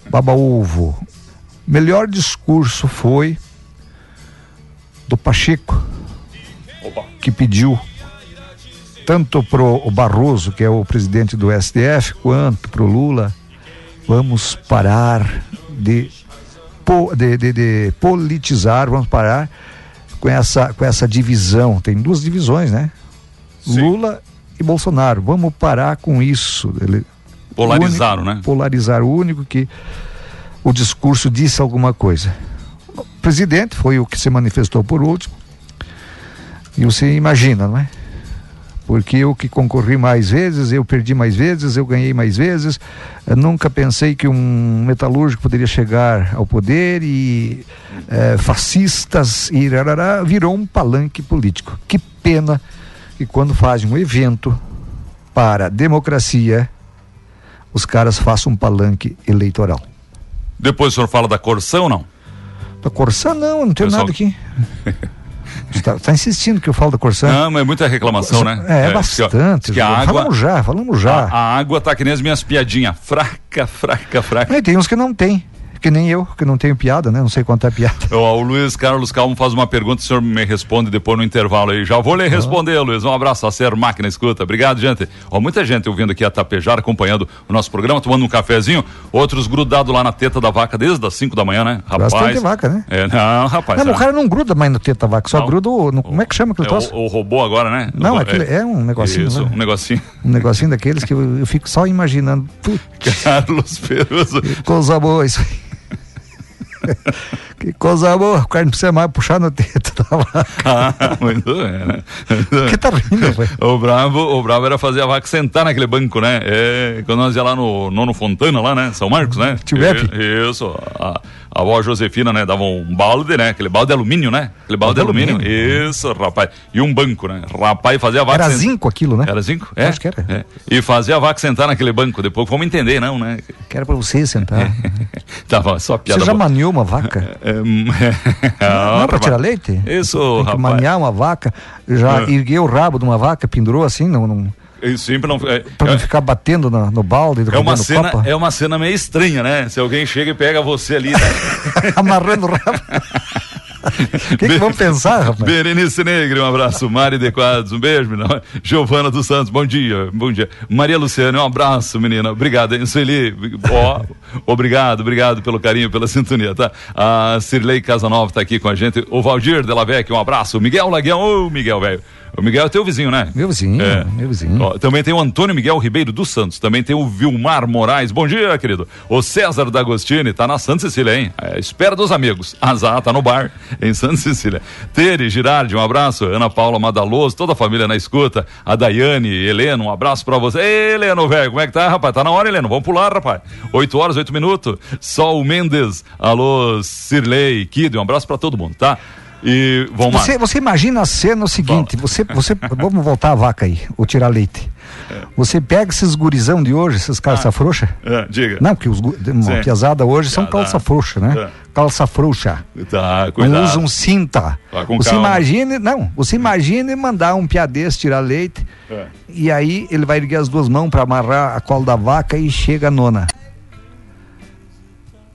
Baba-ovo. Melhor discurso foi do Pacheco, Opa. que pediu tanto pro o Barroso, que é o presidente do STF, quanto pro Lula, vamos parar de, de, de, de politizar, vamos parar com essa, com essa divisão. Tem duas divisões, né? Sim. Lula e Bolsonaro. Vamos parar com isso. Ele, Polarizaram, único, né? Polarizar o único que o discurso disse alguma coisa. O presidente foi o que se manifestou por último. E você imagina, não é? Porque eu que concorri mais vezes, eu perdi mais vezes, eu ganhei mais vezes. Eu nunca pensei que um metalúrgico poderia chegar ao poder e é, fascistas e rarará, virou um palanque político. Que pena que quando fazem um evento para democracia, os caras façam um palanque eleitoral. Depois o senhor fala da Corsã ou não? Da Corsã não, não tem Pessoal... nada aqui. <laughs> Está tá insistindo que eu falo da Corsã. Não, mas é muita reclamação, né? É, é bastante. Que, a, que a água, falamos já, falamos já. A, a, água tá que nem as minhas piadinhas. Fraca, fraca, fraca. E tem uns que não tem que nem eu, que não tenho piada, né? Não sei quanto é piada. O, o Luiz Carlos Calmo faz uma pergunta, o senhor me responde depois no intervalo aí. Já vou lhe responder, ah. Luiz. Um abraço, a ser máquina escuta. Obrigado, gente. Ó, muita gente ouvindo aqui a Tapejar, acompanhando o nosso programa, tomando um cafezinho, outros grudados lá na teta da vaca desde as 5 da manhã, né? Rapaz. Bastante vaca, né? É, não, rapaz. Não, é. o cara não gruda mais na teta da vaca, só não. gruda o, no, como é que chama aquele é, troço? O, o, robô agora, né? Não, aquele, é, é, um negocinho. Isso, né? um negocinho. Um negocinho daqueles que eu, eu fico só imaginando. <laughs> Putz. Carlos Peruso. Boa isso aí. <laughs> que coisa boa, o cara não precisa mais puxar no teto da vaca. <laughs> Ah, muito bem, né? que tá rindo, foi? O bravo, o bravo era fazer a vaca sentar naquele banco, né? É, quando nós ia lá no Nono Fontana, lá, né? São Marcos, né? Tio Isso. A, a avó Josefina, né, dava um balde, né? Aquele balde de alumínio, né? Aquele balde de alumínio. alumínio. Isso, rapaz. E um banco, né? Rapaz, fazia a vaca. Era sent... zinco aquilo, né? Era zinco? É. Acho que era. É. E fazia a vaca sentar naquele banco. Depois vamos entender, não, né? Que era pra você sentar. <laughs> Tava só piada. Você já maniou uma vaca? <laughs> É, é, não, não é pra tirar leite? Isso, Tem rapaz. Maniar uma vaca, já é. ergueu o rabo de uma vaca, pendurou assim, não. não... Sempre não. É, pra não é, ficar batendo no, no balde, é uma cena copa. É uma cena meio estranha, né? Se alguém chega e pega você ali. Né? <laughs> Amarrando o rabo. O <laughs> que, que vamos pensar, rapaz? Berenice Negre, um abraço. Mari de Quadros, um beijo, menina. Giovana dos Santos, bom dia, bom dia. Maria Luciana, um abraço, menina. Obrigado, hein, Sueli. Ó, obrigado, obrigado pelo carinho, pela sintonia, tá? A Cirlei Casanova tá aqui com a gente. O Valdir Delavec, um abraço. Miguel Laguião, ô, Miguel, velho. O Miguel é teu vizinho, né? Meu vizinho, é. meu vizinho. Ó, também tem o Antônio Miguel Ribeiro dos Santos. Também tem o Vilmar Moraes. Bom dia, querido. O César D'Agostini tá na Santa Cecília, hein? É, espera dos amigos. Azar tá no bar, em Santa Cecília. Tere Girardi, um abraço. Ana Paula Madaloso, toda a família na escuta. A Daiane, Helena, um abraço pra você. Ei, Helena, velho, como é que tá, rapaz? Tá na hora, Helena. Vamos pular, rapaz. 8 horas, 8 minutos. Sol Mendes, alô, Sirley, Kid, um abraço pra todo mundo, tá? E vamos você, você imagina a cena o seguinte, você, você, <laughs> vamos voltar a vaca aí, ou tirar leite. É. Você pega esses gurizão de hoje, esses calça ah, frouxa. É, diga. Não, porque os uma piazada hoje são calça frouxa, né? É. Calça frouxa. Tá, cuidado. Não usam cinta. Tá você calma. imagine, não, você imagine mandar um piadês tirar leite é. e aí ele vai erguer as duas mãos para amarrar a cola da vaca e chega a nona.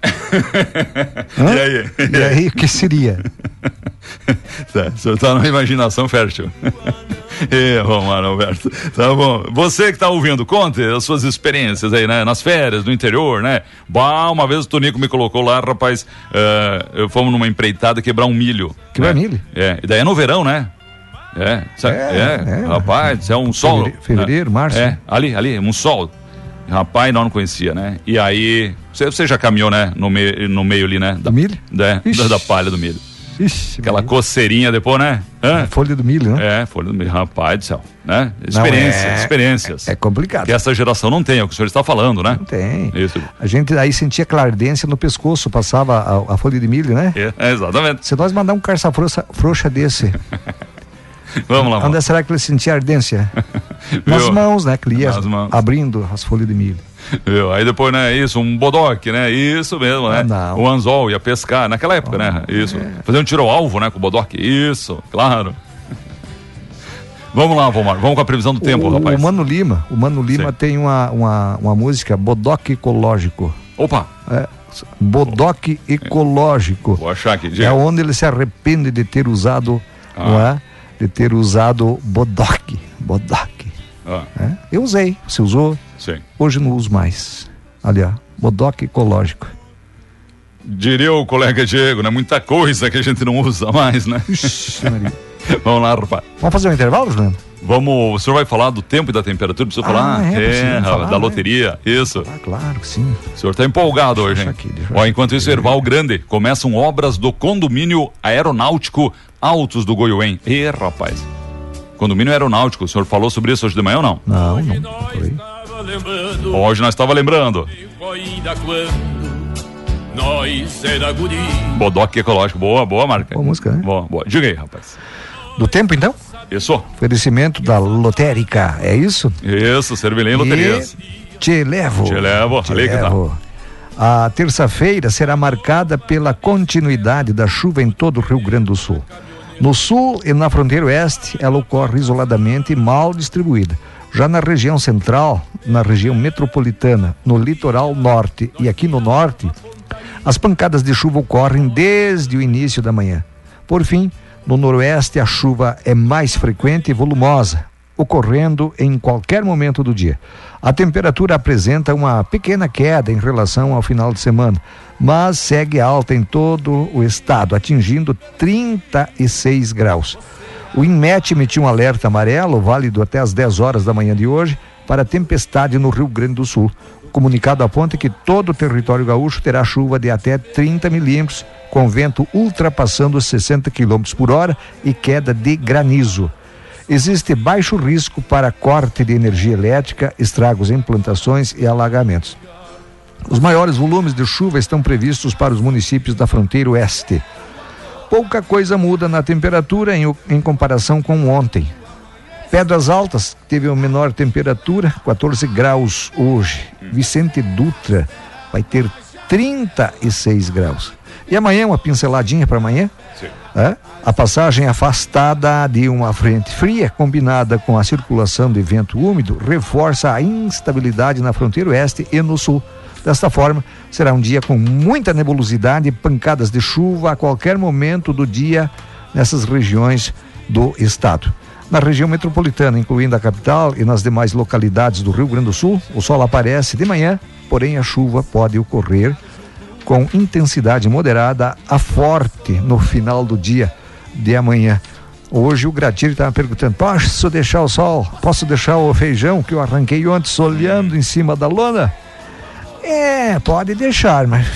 <laughs> e aí? E aí, o que seria? <laughs> <laughs> tá, o senhor tá numa imaginação fértil. <laughs> e, Romano Alberto. Tá bom. Você que tá ouvindo, conte as suas experiências aí, né? Nas férias, no interior, né? Bah, uma vez o Tonico me colocou lá, rapaz, uh, fomos numa empreitada quebrar um milho. Quebrar né? milho? É, e daí é no verão, né? É, é, é, é rapaz, é um sol. Fevereiro, fevereiro né? março. É, ali, ali, um sol. Rapaz, nós não conhecia, né? E aí, você, você já caminhou, né? No meio, no meio ali, né? Da, milho? Da, da palha do milho. Ixi, Aquela Maria. coceirinha depois, né? Hã? folha do milho, né? É, folha do milho. Rapaz do céu, né? Experiências, é- experiências. É complicado. Que essa geração não tem, é o que o senhor está falando, né? Não tem. Isso. A gente aí sentia claridência no pescoço, passava a, a folha de milho, né? É, é, exatamente. Se nós mandar um carça frouxa, frouxa desse, <laughs> Vamos lá, onde será que ele sentia ardência? <laughs> Nas mãos, né? Que ele ia mãos. abrindo as folhas de milho. Viu? Aí depois, né, isso, um bodoque, né? Isso mesmo, né? Ah, não. O anzol ia pescar, naquela época, né? Isso. Fazer um tiro ao alvo, né, com o bodoque. Isso, claro. Vamos lá, Vomar. Vamos com a previsão do tempo, o, rapaz. o Mano Lima, o Mano Lima Sim. tem uma, uma, uma música Bodoque Ecológico. Opa, É, bodoque Ecológico. vou achar aqui. É onde ele se arrepende de ter usado, Ah. não é? De ter usado bodoque. Bodoque. Ah, é? Eu usei, você usou, sim. hoje não uso mais. Ali, ó, bodoque ecológico. Diria o colega Diego, né? Muita coisa que a gente não usa mais, né? Ixi. <laughs> Vamos lá, rapaz. Vamos fazer um intervalo, Juliano? Vamos, o senhor vai falar do tempo e da temperatura, precisa Ah, falar? é, precisa falar, da né? loteria, isso. Ah, claro que sim. O senhor está empolgado hoje, hein? Deixa aqui, deixa Ó, aqui. enquanto isso, Erval Grande, começam obras do condomínio aeronáutico Altos do Goiuém. Ê, rapaz. Condomínio aeronáutico, o senhor falou sobre isso hoje de manhã ou não? Não, não. não falei. Hoje nós estava lembrando. Nós era guri Bodoque ecológico. Boa, boa marca. Boa música, né? Boa, boa. Diga aí, rapaz. Do tempo, então? Isso. Oferecimento da lotérica, é isso? Isso, Cervelim Loterias. Te levo. Te levo, Te ali que tá. levo. A terça-feira será marcada pela continuidade da chuva em todo o Rio Grande do Sul. No sul e na fronteira oeste, ela ocorre isoladamente e mal distribuída. Já na região central, na região metropolitana, no litoral norte e aqui no norte, as pancadas de chuva ocorrem desde o início da manhã. Por fim, no noroeste, a chuva é mais frequente e volumosa, ocorrendo em qualquer momento do dia. A temperatura apresenta uma pequena queda em relação ao final de semana, mas segue alta em todo o estado, atingindo 36 graus. O INMET emitiu um alerta amarelo, válido até às 10 horas da manhã de hoje, para tempestade no Rio Grande do Sul. O comunicado aponta que todo o território gaúcho terá chuva de até 30 milímetros, com vento ultrapassando os 60 quilômetros por hora e queda de granizo. Existe baixo risco para corte de energia elétrica, estragos em plantações e alagamentos. Os maiores volumes de chuva estão previstos para os municípios da fronteira oeste. Pouca coisa muda na temperatura em, em comparação com ontem. Pedras Altas teve a menor temperatura, 14 graus hoje. Vicente Dutra vai ter 36 graus. E amanhã, uma pinceladinha para amanhã. É? A passagem afastada de uma frente fria, combinada com a circulação de vento úmido, reforça a instabilidade na fronteira oeste e no sul. Desta forma, será um dia com muita nebulosidade e pancadas de chuva a qualquer momento do dia nessas regiões do estado. Na região metropolitana, incluindo a capital e nas demais localidades do Rio Grande do Sul, o sol aparece de manhã, porém a chuva pode ocorrer com intensidade moderada a forte no final do dia de amanhã. Hoje o Gratilho estava perguntando: posso deixar o sol? Posso deixar o feijão que eu arranquei ontem olhando em cima da lona? É, pode deixar, mas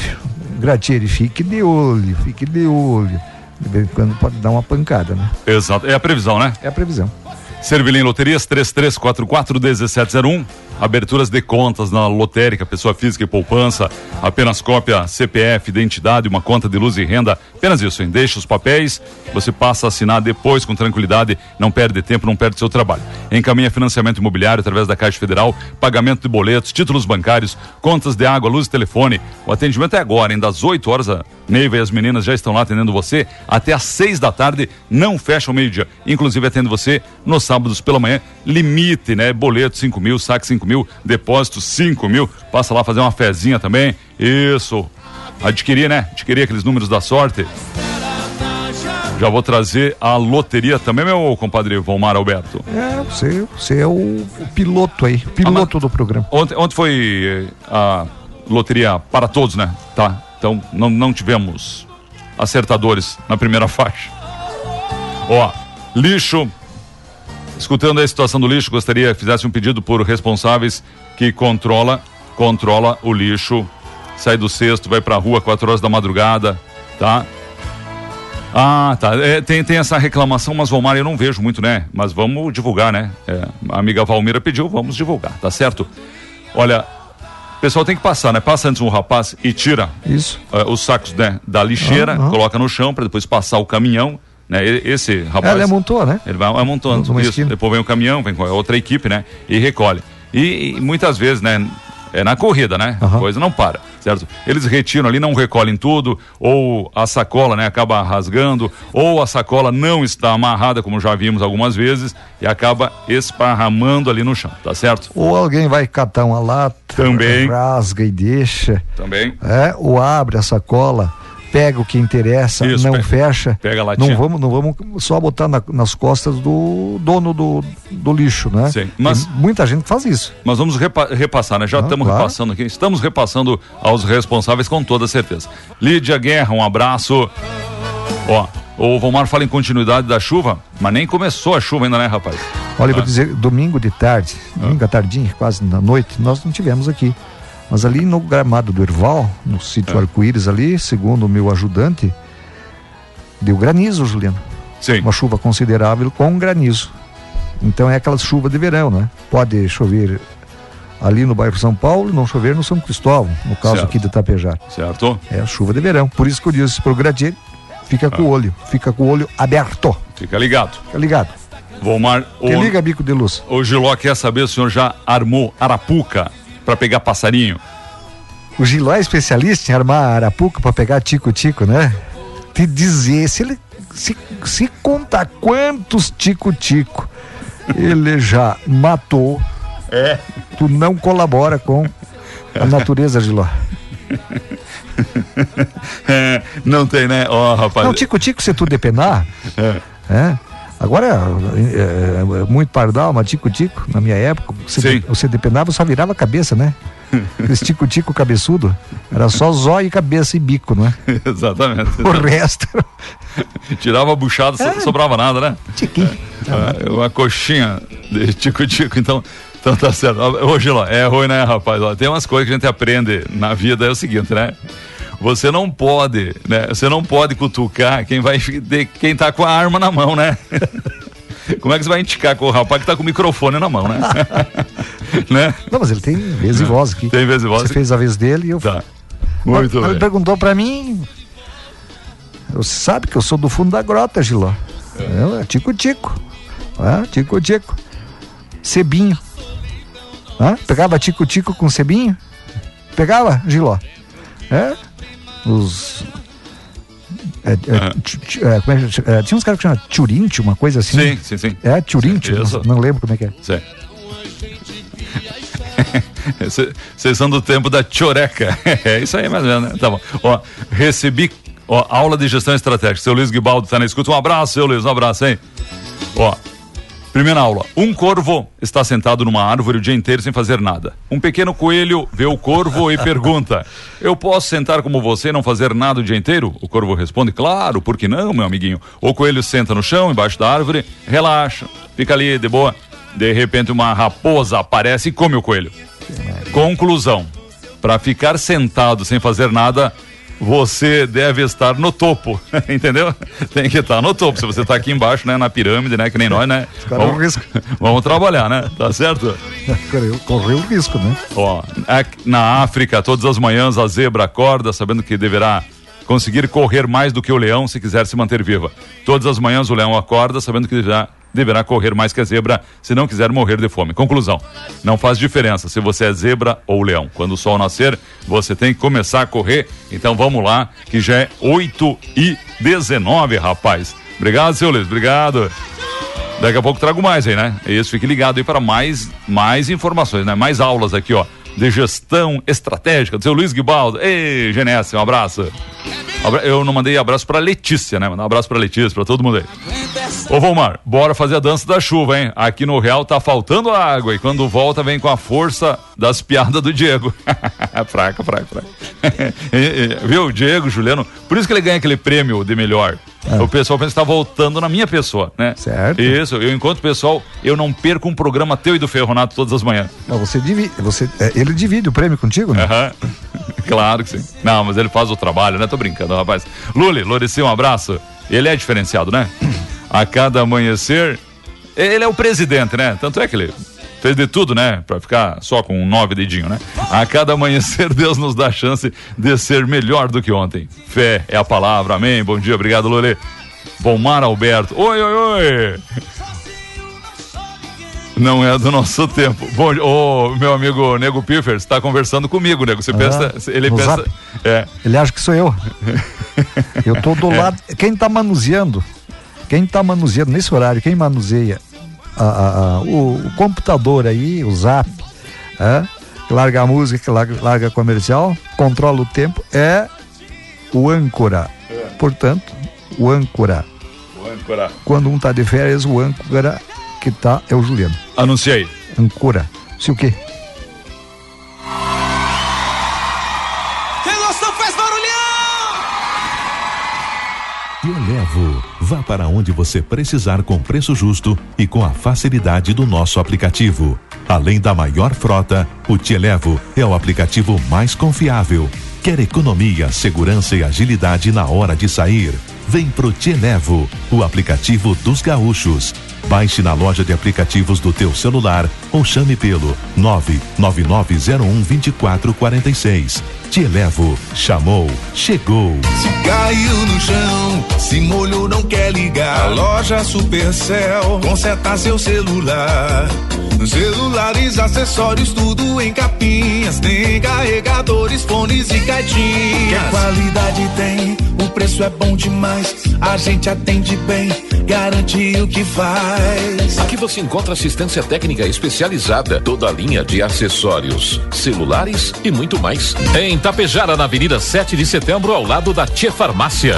Gratilho, fique de olho, fique de olho. De vez em quando pode dar uma pancada, né? Exato. É a previsão, né? É a previsão. Cervelim Loterias 3344-1701. Aberturas de contas na lotérica, pessoa física e poupança. Apenas cópia CPF, identidade, uma conta de luz e renda. Apenas isso, hein? Deixa os papéis, você passa a assinar depois com tranquilidade, não perde tempo, não perde seu trabalho. Encaminha financiamento imobiliário através da Caixa Federal, pagamento de boletos, títulos bancários, contas de água, luz e telefone. O atendimento é agora, hein? Das 8 horas, a Neiva e as meninas já estão lá atendendo você até às 6 da tarde, não fecha o meio-dia. Inclusive atendo você nos sábados pela manhã, limite, né? Boleto 5 mil, saque 5 mil, depósito 5 mil. Passa lá fazer uma fezinha também. Isso. Adquirir, né? Adquirir aqueles números da sorte. Já vou trazer a loteria também, meu compadre Valmar Alberto. É, você, você é o, o piloto aí, o piloto do programa. Ontem, ontem foi eh, a loteria para todos, né? Tá. Então não, não tivemos acertadores na primeira faixa. Ó, lixo. Escutando a situação do lixo, gostaria que fizesse um pedido por responsáveis que controla, controla o lixo. Sai do cesto, vai pra rua 4 horas da madrugada, tá? Ah, tá. É, tem, tem essa reclamação, mas Valmar eu não vejo muito, né? Mas vamos divulgar, né? É, a amiga Valmira pediu, vamos divulgar, tá certo? Olha, o pessoal tem que passar, né? Passa antes um rapaz e tira Isso. uh, os sacos né, da lixeira, coloca no chão para depois passar o caminhão. Né? Esse rapaz. Ela amontou, né? Ele vai amontando Numa isso. esquina. Depois vem o caminhão, vem com a outra equipe, né? E recolhe. E, e muitas vezes, né? É na corrida, né? A Aham. coisa não para, certo? Eles retiram ali, não recolhem tudo, ou a sacola, né, acaba rasgando, ou a sacola não está amarrada, como já vimos algumas vezes, e acaba esparramando ali no chão, tá certo? Ou alguém vai catar uma lata, Também. rasga e deixa. Também. É, ou abre a sacola, pega o que interessa, Isso, não pega- fecha. pega a latinha. Não vamos, não vamos só botar na- nas costas do dono do, do lixo, né? Sim, mas- Tem muita gente faz isso. Mas vamos repa- repassar, né? Já estamos claro. repassando aqui. Estamos repassando aos responsáveis com toda certeza. Lídia Guerra, um abraço. Ó, o Vomar fala em continuidade da chuva, mas nem começou a chuva ainda, né, rapaz? Olha, eu Ah. vou dizer, domingo de tarde, domingo à tardinha, quase na noite, nós não tivemos aqui. Mas ali no gramado do Erval, no sítio É. Arco-Íris ali, segundo o meu ajudante, deu granizo, Juliano. Sim. Uma chuva considerável com granizo. Então é aquela chuva de verão, né? Pode chover ali no bairro São Paulo, não chover no São Cristóvão, no caso Certo. aqui de Tapejar. Certo? É a chuva de verão. Por isso que eu disse pro Gradier, fica Ah. com o olho, fica com o olho aberto. Fica ligado. Fica ligado. Vomar, Que o, liga bico de luz. o Giló quer saber se o senhor já armou arapuca para pegar passarinho. O Giló é especialista em armar arapuca para pegar tico-tico, né? Te dizer, se ele se, se contar quantos tico-tico ele já matou, É. tu não colabora com a natureza, Giló. <laughs> É, não tem, né? Ó, rapaz. Não, tico-tico, se tu depenar, é. Agora, é, é, muito pardal, mas tico-tico, na minha época, você, depenava, só virava a cabeça, né? <laughs> Esse tico-tico cabeçudo, era só zóio, cabeça e bico, não é? Exatamente. O resto <laughs> Tirava a buchada, É. sobrava nada, né? tiquinho. Ah, uma coxinha de tico-tico, então, então tá certo. Ô, Giló, é ruim, né, rapaz? Ó, tem umas coisas que a gente aprende na vida, é o seguinte, né? Você não pode, né? Você não pode cutucar quem vai quem tá com a arma na mão, né? <laughs> Como é que você vai indicar com o rapaz que tá com o microfone na mão, né? <laughs> né? Não, mas ele tem vez e voz aqui. Tem vez e voz. Você fez a vez dele e eu. Tá. Muito mas ele bem. perguntou pra mim. Você sabe que eu sou do fundo da grota, Giló. É, tico-tico. É, tico-tico. Cebinho. Hã? Pegava tico-tico com cebinho? Pegava, Giló? É? Os. É, é, tch- é, como é que? É, tinha uns caras que chamam Tchurinte, uma coisa assim. Sim, sim, sim. É, isso. não, não lembro como é que é. Sim. Vocês são do tempo da choreca. É isso aí mais ou menos, né? Tá bom. Ó, recebi ó, aula de gestão estratégica. Seu Luiz Guibaldo tá na escuta. Um abraço, seu Luiz, um abraço, hein? Ó, primeira aula. Um corvo está sentado numa árvore o dia inteiro sem fazer nada. Um pequeno coelho vê o corvo e pergunta: <laughs> Eu posso sentar como você e não fazer nada o dia inteiro? O corvo responde: Claro, por que não, meu amiguinho? O coelho senta no chão, embaixo da árvore, relaxa, fica ali de boa. De repente, uma raposa aparece e come o coelho. Conclusão: para ficar sentado sem fazer nada, você deve estar no topo, <laughs> entendeu? Tem que estar no topo. Se você está aqui embaixo, né, na pirâmide, né, que nem nós, né? Correu Vamos, risco. <laughs> vamos trabalhar, né? Tá certo? Correu, correu o risco, né? Ó, na África, todas as manhãs a zebra acorda sabendo que deverá conseguir correr mais do que o leão se quiser se manter viva. Todas as manhãs o leão acorda sabendo que deverá, deverá correr mais que a zebra se não quiser morrer de fome. Conclusão: não faz diferença se você é zebra ou leão. Quando o sol nascer, você tem que começar a correr. Então vamos lá, que já é 8 e 19, rapaz. Obrigado, seu Luiz. Obrigado. Daqui a pouco trago mais aí, né? Isso, fique ligado aí para mais, mais informações, né? Mais aulas aqui, ó, de gestão estratégica do seu Luiz Guibaldo. Ei, Genésio, um abraço. Abra- Eu não mandei abraço pra Letícia, né? Mandar um abraço pra Letícia, pra todo mundo aí. Ô, Volmar, bora fazer a dança da chuva, hein? Aqui no Real tá faltando água e quando volta vem com a força das piadas do Diego. <laughs> fraca, fraca, fraca. <laughs> Viu, Diego, Juliano? Por isso que ele ganha aquele prêmio de melhor. O pessoal pensa que tá voltando na minha pessoa, né? Certo. Isso, eu encontro o pessoal, eu não perco um programa teu e do Ferronato todas as manhãs. Mas você divide, você, é, ele divide o prêmio contigo, né? <laughs> Claro que sim. Não, mas ele faz o trabalho, né? Tô brincando, rapaz. Luli, Lurici, um abraço. Ele é diferenciado, né? A cada amanhecer, ele é o presidente, né? Tanto é que ele fez de tudo, né? Pra ficar só com um nove dedinho, né? A cada amanhecer, <laughs> Deus nos dá a chance de ser melhor do que ontem. Fé é a palavra, amém. Bom dia, obrigado, Lolê. Bomar Alberto. Oi, oi, oi. Não é do nosso tempo. Bom, o meu amigo Nego Piffer está conversando comigo, Nego. Você Ah, pensa, ele pensa, é, Ele acha que sou eu. <laughs> Eu tô do lado. Quem tá manuseando? Quem tá manuseando nesse horário? Quem manuseia a- a- o, o computador aí, o zap, é, que larga a música, que larga, larga comercial, controla o tempo, é o âncora. Portanto, o âncora. vou ancorar. Quando um tá de férias, o âncora que tá é o Juliano. Anunciei. Âncora. Se o quê? Elevo. Vá para onde você precisar com preço justo e com a facilidade do nosso aplicativo. Além da maior frota, o Televo é o aplicativo mais confiável. Quer economia, segurança e agilidade na hora de sair? Vem pro Televo, o aplicativo dos gaúchos. Baixe na loja de aplicativos do teu celular ou chame pelo 999012446. Te elevo. Chamou. Chegou. Se caiu no chão, se molhou, não quer ligar. A loja Supercell conserta seu celular. Celulares, acessórios, tudo em capinhas. Tem carregadores, fones e caixinhas. Que qualidade tem, o preço é bom demais. A gente atende bem, garante o que faz. Aqui você encontra assistência técnica especializada, toda a linha de acessórios, celulares e muito mais. Em Tapejara, na Avenida 7 de Setembro, ao lado da Tia Farmácia.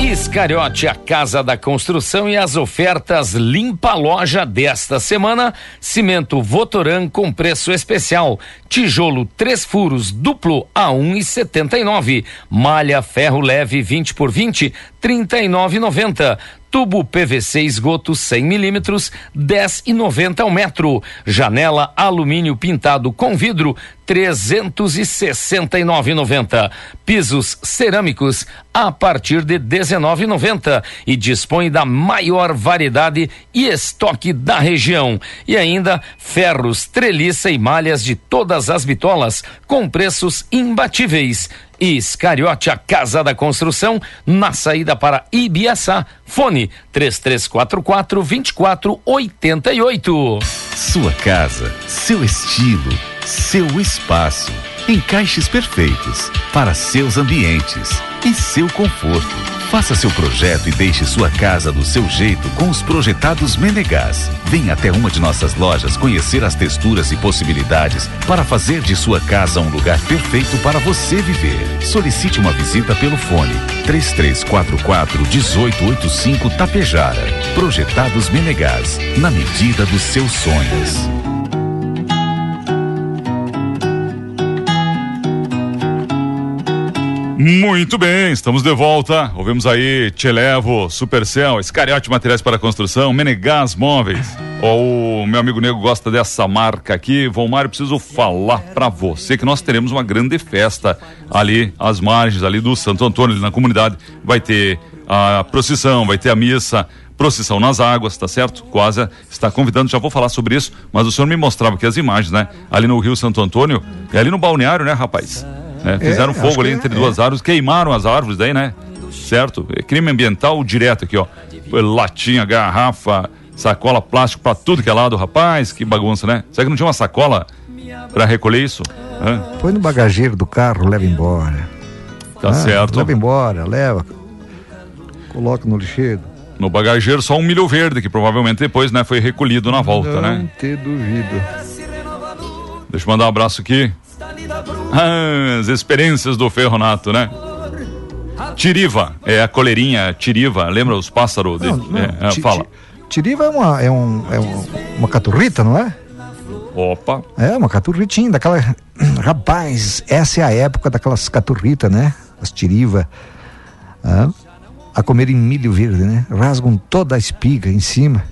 Iscariote, a casa da construção e as ofertas limpa loja desta semana. Cimento Votoran com preço especial. Tijolo três furos duplo a um e setenta e nove. Malha ferro leve 20 por 20, trinta e nove noventa. Tubo PVC esgoto 100 milímetros, 10 e 90 ao metro. Janela alumínio pintado com vidro, 369,90. Pisos cerâmicos a partir de 19,90 e dispõe da maior variedade e estoque da região. E ainda ferros, treliça e malhas de todas as bitolas com preços imbatíveis. Iscariote, a Casa da Construção, na saída para Ibiaçá. Fone 3344 2488. Sua casa, seu estilo, seu espaço. Encaixes perfeitos para seus ambientes e seu conforto. Faça seu projeto e deixe sua casa do seu jeito com os projetados Menegás. Venha até uma de nossas lojas conhecer as texturas e possibilidades para fazer de sua casa um lugar perfeito para você viver. Solicite uma visita pelo fone 3344 1885 Tapejara. Projetados Menegás, na medida dos seus sonhos. Muito bem, estamos de volta. Ouvimos aí Televo, Supercell, Escariote Materiais para Construção, Menegás Móveis. O meu amigo Nego gosta dessa marca aqui. Volmar, eu preciso falar para você que nós teremos uma grande festa ali às margens ali do Santo Antônio, ali na comunidade. Vai ter a procissão, vai ter a missa, procissão nas águas, tá certo? Quase está convidando, já vou falar sobre isso, mas o senhor me mostrava aqui as imagens, né? Ali no Rio Santo Antônio, é ali no balneário, né, rapaz? Né? Fizeram acho fogo ali entre é, duas árvores, queimaram as árvores daí, né? Certo? É crime ambiental direto aqui, ó. Latinha, garrafa, sacola plástico pra tudo que é lado, rapaz, que bagunça, né? Será que não tinha uma sacola pra recolher isso? Hã? Põe no bagageiro do carro, leva embora. Tá Ah, certo. Leva embora, leva. Coloca no lixeiro. No bagageiro só um milho verde, que provavelmente depois, né, foi recolhido na volta, Não né? te duvido. Deixa eu mandar um abraço aqui. Ah, as experiências do Ferronato, né? Tiriva, é a coleirinha Tiriva, lembra os pássaros? De, Não, não, é, é, ti- fala. ti- Tiriva é uma, é, um, é um- uma caturrita, não é? Opa, É, uma caturritinha, daquela. <clears throat> Rapaz, essa é a época daquelas caturritas, né? As tiriva. ah, a comer em milho verde, né? Rasgam toda a espiga em cima.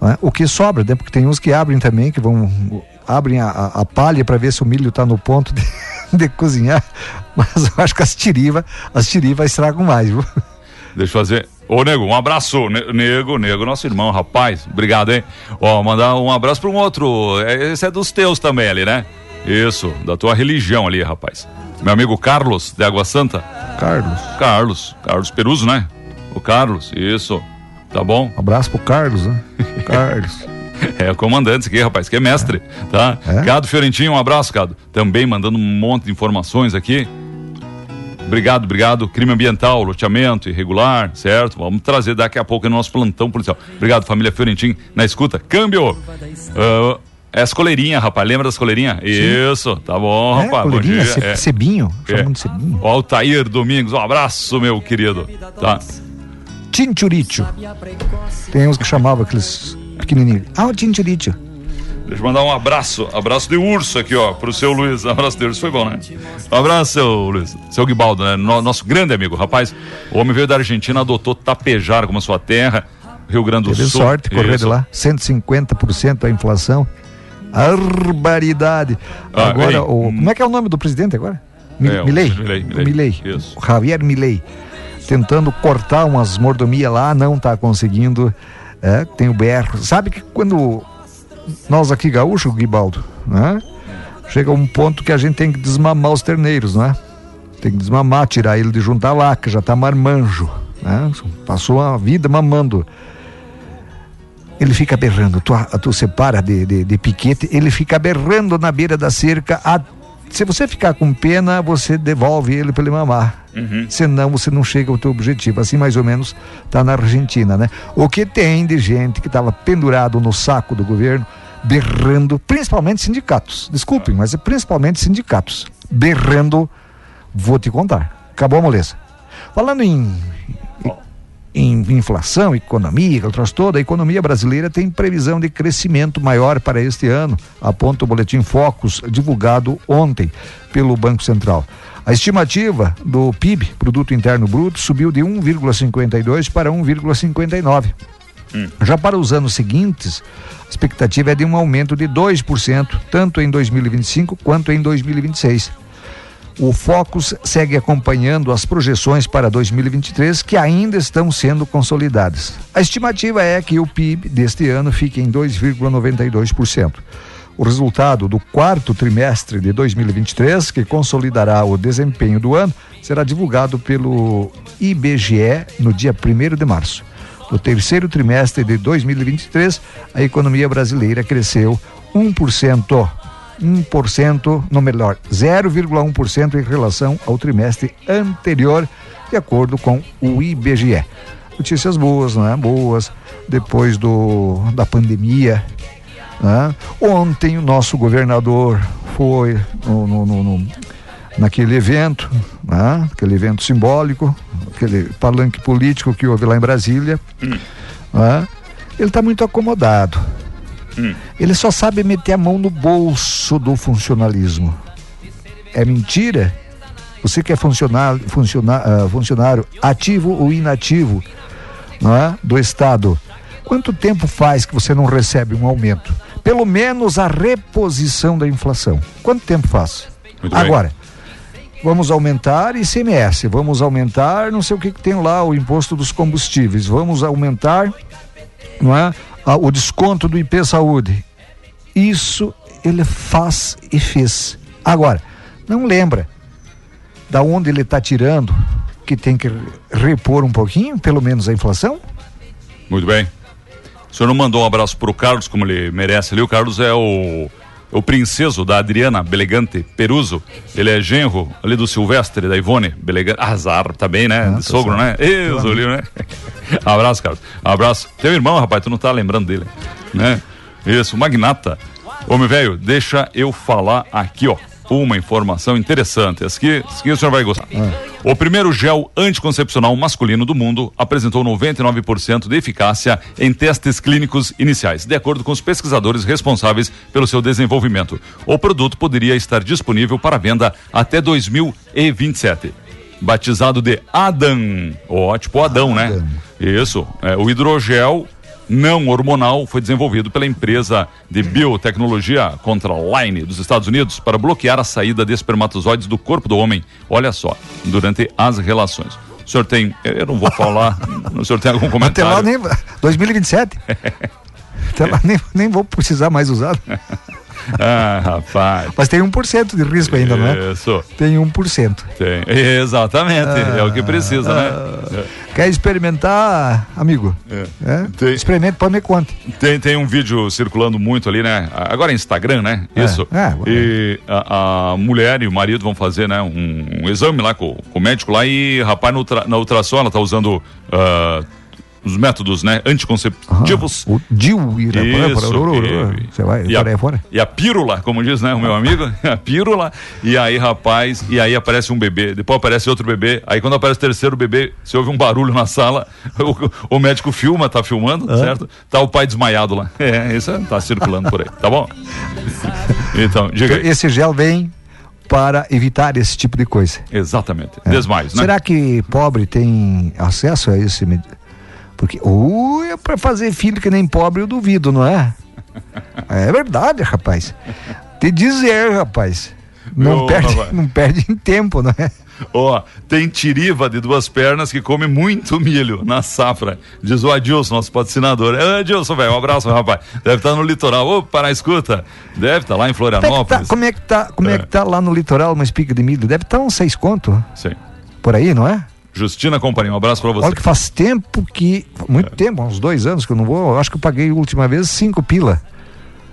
não é? O que sobra, né? Porque tem uns que abrem também, que vão. Abrem a, a- a palha para ver se o milho está no ponto de, <laughs> de cozinhar. Mas eu acho que as tiriva, as tiriva estragam mais, viu? Deixa eu fazer. Ô, Nego, um abraço. Ne- Nego, Nego, nosso irmão, rapaz. Obrigado, hein? Ó, mandar um abraço para um outro. É, Esse é dos teus também ali, né? Isso, da tua religião ali, rapaz. Meu amigo Carlos, de Água Santa. Carlos. Carlos. Carlos Peruso, né? O Carlos, isso. Tá bom? Abraço pro Carlos, né? <laughs> Carlos. <laughs> É o comandante aqui, rapaz, que é mestre, tá? Cado Fiorentinho, um abraço, Cado. Também mandando um monte de informações aqui. Obrigado, obrigado. Crime ambiental, loteamento irregular, certo? Vamos trazer daqui a pouco no nosso plantão policial. Obrigado, família Fiorentim, na escuta. Câmbio! Ah, é as coleirinhas, rapaz. Lembra das coleirinhas? Isso, tá bom, É, rapaz. Bom dia. ce- É. Cebinho, É. de Cebinho. Ó, Altair Domingos, um abraço, meu querido. Tá? Tinchuricho. Tem uns que chamavam aqueles pequenininhos. Ah, o Tinchuricho. Deixa eu mandar um abraço, abraço de urso aqui, ó, pro seu Luiz. <laughs> Abraço de urso, foi bom, né? Um abraço, seu Luiz. Seu Guibaldo, né? No- nosso grande amigo, rapaz. O homem veio da Argentina, adotou Tapejara como sua terra, Rio Grande do Teve Sul. sorte correr de lá. 150% a inflação. Barbaridade. Ah, agora, o, como é que é o nome do presidente agora? Mi- É, Milei. Milei, Milei. Milei. Javier Milei. Tentando cortar umas mordomias lá, não está conseguindo. É, tem o BR. Sabe que quando nós aqui gaúchos, Guibaldo, né? Chega um ponto que a gente tem que desmamar os terneiros, né? Tem que desmamar, tirar ele de junto à vaca, já tá marmanjo, né? Passou a vida mamando. Ele fica berrando, tu, tu separa de, de, de piquete, ele fica berrando na beira da cerca. a- se você ficar com pena, você devolve ele para ele mamar. Uhum. Senão você não chega ao teu objetivo. Assim mais ou menos tá na Argentina, né? O que tem de gente que estava pendurado no saco do governo, berrando, principalmente sindicatos. Desculpem, mas é principalmente sindicatos. Berrando, vou te contar. Acabou a moleza. Falando em, em inflação, economia, aquele troço todo, a economia brasileira tem previsão de crescimento maior para este ano, aponta o boletim Focus, divulgado ontem pelo Banco Central. A estimativa do PIB, Produto Interno Bruto, subiu de 1,52 para 1,59. Já para os anos seguintes, a expectativa é de um aumento de 2%, tanto em 2025 quanto em 2026. O Focus segue acompanhando as projeções para 2023 que ainda estão sendo consolidadas. A estimativa é que o PIB deste ano fique em 2,92%. O resultado do quarto trimestre de 2023, que consolidará o desempenho do ano, será divulgado pelo IBGE no dia 1 de março. No terceiro trimestre de 2023, a economia brasileira cresceu 1%. 1%, no melhor, 0,1% em relação ao trimestre anterior, de acordo com o IBGE. Notícias boas, não é? Boas, depois do, da pandemia. Né? Ontem o nosso governador foi no, no- no- no- naquele evento, né? aquele evento simbólico, aquele palanque político que houve lá em Brasília. né? Ele está muito acomodado. Ele só sabe meter a mão no bolso do funcionalismo. É mentira? Você que é funcionário, funcionário, funcionário ativo ou inativo não é? do Estado, quanto tempo faz que você não recebe um aumento? Pelo menos a reposição da inflação. Quanto tempo faz? Muito bem. Agora, vamos aumentar ICMS, vamos aumentar não sei o que, que tem lá, o imposto dos combustíveis, vamos aumentar não é? O desconto do IP Saúde. Isso ele faz e fez. Agora, não lembra da onde ele está tirando que tem que repor um pouquinho, pelo menos a inflação? Muito bem. O senhor não mandou um abraço pro Carlos, como ele merece ali. O Carlos é o, o princeso da Adriana Belegante Peruso. Ele é genro ali do Silvestre, da Ivone Belegante. Azar, bem, né? de sogro, né? Isso, ali, né? <laughs> abraço, Carlos. Abraço. Teu irmão, rapaz, tu não tá lembrando dele, né? Isso, magnata. Homem velho, deixa eu falar aqui, ó. Uma informação interessante. Essa aqui, essa aqui o senhor vai gostar. O primeiro gel anticoncepcional masculino do mundo apresentou 99% de eficácia em testes clínicos iniciais, de acordo com os pesquisadores responsáveis pelo seu desenvolvimento. O produto poderia estar disponível para venda até 2027. Batizado de Adam, ó, tipo Adão, né? Isso. É, o hidrogel não hormonal foi desenvolvido pela empresa de biotecnologia Contraline dos Estados Unidos para bloquear a saída de espermatozoides do corpo do homem. Olha só, durante as relações. O senhor tem, eu não vou falar, <laughs> o senhor tem algum Até comentário? lá nem. 2027. <laughs> Até lá nem, nem vou precisar mais usar. <laughs> <laughs> Ah, rapaz. Mas tem 1% de risco ainda, não é? Isso. Tem 1%. Tem. Exatamente, é o que precisa, Ah. né? Quer experimentar, amigo? É. É? Tem. Experimente para me conte. Tem, tem um vídeo circulando muito ali, né? Agora é Instagram, né? É, Isso. é, e a, a mulher e o marido vão fazer, né? Um, um exame lá com, com o médico lá e, rapaz, no ultra- na ultrassom ela tá usando ah, os métodos, né? Anticonceptivos. O DIU ir Isso, e- Você vai e aí a, fora? e a pílula, como diz, né, o meu amigo, <laughs> a pílula, e aí, rapaz, e aí aparece um bebê, depois aparece outro bebê, aí quando aparece o terceiro bebê, você ouve um barulho na sala, <laughs> o, o médico filma, tá filmando, certo? Tá o pai desmaiado lá. É, isso tá circulando por aí, tá bom? <laughs> Então, diga aí. Esse gel vem para evitar esse tipo de coisa. Exatamente, desmaios, né? Será que pobre tem acesso a esse Porque, ou é para fazer filho que nem pobre, eu duvido, não é? <laughs> É verdade, rapaz. Te dizer, rapaz. Não, perde, rapaz. não perde em tempo, não é? Ó, tem tiriva de duas pernas que come muito milho na safra. Diz o Adilson, nosso patrocinador. É, Adilson, velho, um abraço, rapaz. Deve estar no litoral. Ô, para escuta. Deve estar lá em Como é que tá, Florianópolis. como é que tá, como é. É. que tá lá no litoral uma espiga de milho? Deve estar uns seis conto Sim. por aí, não é? Justina Companhia, um abraço pra você. Olha que faz tempo que. Muito tempo, uns dois anos que eu não vou. Eu acho que eu paguei a última vez cinco pila.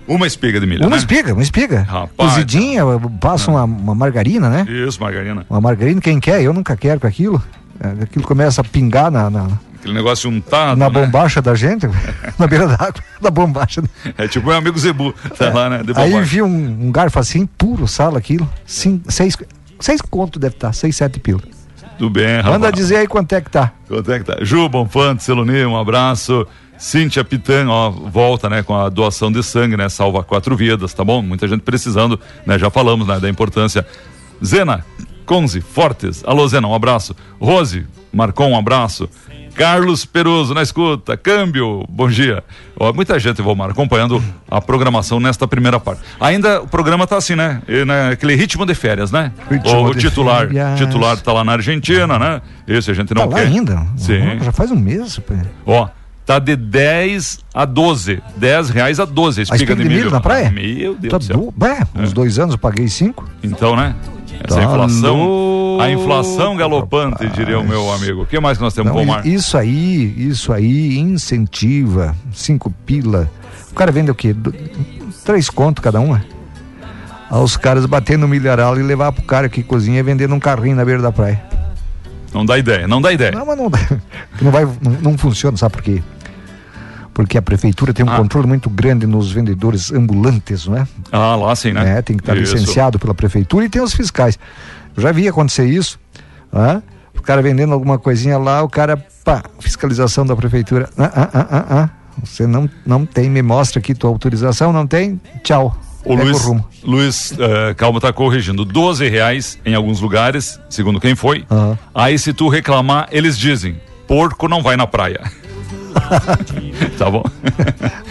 Uma espiga de milho, Uma né? espiga, uma espiga. Rapaz. Cozidinha, passa uma, uma margarina, né? Isso, margarina. Uma margarina, quem quer? Eu nunca quero com aquilo. É, Aquilo começa a pingar na, na, Aquele negócio untado, na né? bombacha da gente, <laughs> na beira da água, <laughs> da bombacha. É tipo meu amigo Zebu, tá lá, né? Aí vi um, um garfo assim, puro sal aquilo. Sim, seis, seis conto deve estar, seis, sete pila. Tudo bem, rapaz. Manda dizer aí quanto é que tá. Quanto é que tá? Ju Bonfante, Celoni, um abraço. Cíntia Pitan, ó, volta, né, com a doação de sangue, né, salva quatro vidas, tá bom? Muita gente precisando, né, já falamos, né, da importância. Zena, Conze, Fortes, alô Zena, um abraço. Rose, Marcon, um abraço. Carlos Peruso, na escuta, câmbio, bom dia. Ó, muita gente, Vomar, acompanhando a programação nesta primeira parte. Ainda o programa tá assim, né? E, né, aquele ritmo de férias, né? Ritmo o de titular, férias. titular tá lá na Argentina, né? Esse a gente não tá lá quer. ainda? Sim. Já faz um mês. pô. Ó, tá de 10 a 12. 10 reais a 12 a A espiga, espiga de milho na praia? Meu Deus Tá do céu. do... Bé, uns dois anos eu paguei cinco. Então, né? Essa Tá inflação. louco, A inflação galopante, diria o meu amigo. O que mais que nós temos, Não, Bomar? isso aí, isso aí incentiva. Cinco pila. O cara vende o quê? Do- Três conto cada uma. Aí os caras bater no milharal e levar pro cara que cozinha e vender num carrinho na beira da praia. Não dá ideia, não dá ideia. Não, mas não, dá. <laughs> não vai, não, não funciona, sabe por quê? Porque a prefeitura tem um Ah. controle muito grande nos vendedores ambulantes, não é? Ah, lá sim, né? É, tem que estar Isso. licenciado pela prefeitura e tem os fiscais. Já vi acontecer isso. né? O cara vendendo alguma coisinha lá, o cara, pá, fiscalização da prefeitura. Ah, ah, ah, ah, ah. Você não, não tem, me mostra aqui tua autorização, não tem? Tchau. O Pega Luiz. Luiz eh, Calma tá corrigindo. 12 reais em alguns lugares, segundo quem foi. Aí se tu reclamar, eles dizem, porco não vai na praia. <laughs> tá bom?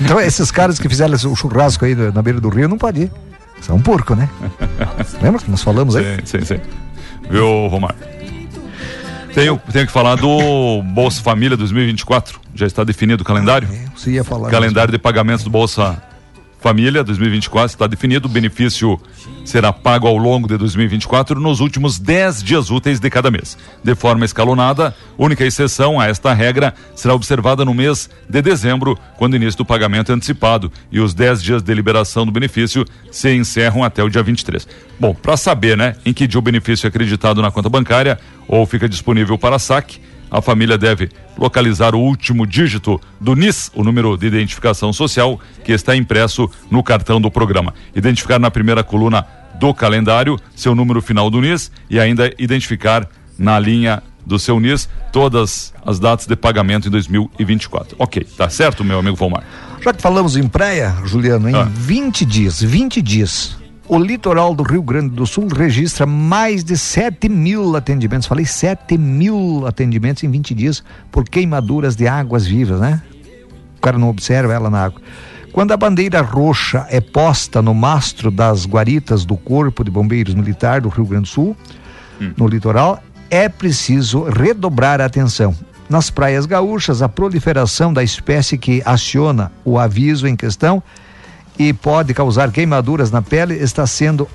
Então, esses caras que fizeram o churrasco aí na beira do rio não pode ir. São porco, né? <laughs> Lembra que nós falamos aí? Sim, sim, sim. Viu, Romar? Tenho, tenho que falar do Bolsa Família 2024. Já está definido o calendário? Você ia falar. Calendário de pagamentos do Bolsa Família 2024 está definido. O benefício será pago ao longo de 2024 nos últimos 10 dias úteis de cada mês. De forma escalonada, única exceção a esta regra será observada no mês de dezembro, quando início do pagamento é antecipado e os 10 dias de liberação do benefício se encerram até o dia 23. Bom, para saber, né, em que dia o benefício é acreditado na conta bancária ou fica disponível para saque, a família deve localizar o último dígito do NIS, o número de identificação social, que está impresso no cartão do programa. Identificar na primeira coluna do calendário seu número final do NIS e ainda identificar na linha do seu NIS todas as datas de pagamento em 2024. Ok, tá certo, meu amigo Volmar? Já que falamos em praia, Juliano, em Ah. 20 dias, 20 dias, o litoral do Rio Grande do Sul registra mais de 7 mil atendimentos. Falei 7 mil atendimentos em 20 dias por queimaduras de águas vivas, né? O cara não observa ela na água. Quando a bandeira roxa é posta no mastro das guaritas do Corpo de Bombeiros Militar do Rio Grande do Sul, no litoral, é preciso redobrar a atenção. Nas praias gaúchas, a proliferação da espécie que aciona o aviso em questão e pode causar queimaduras na pele está sendo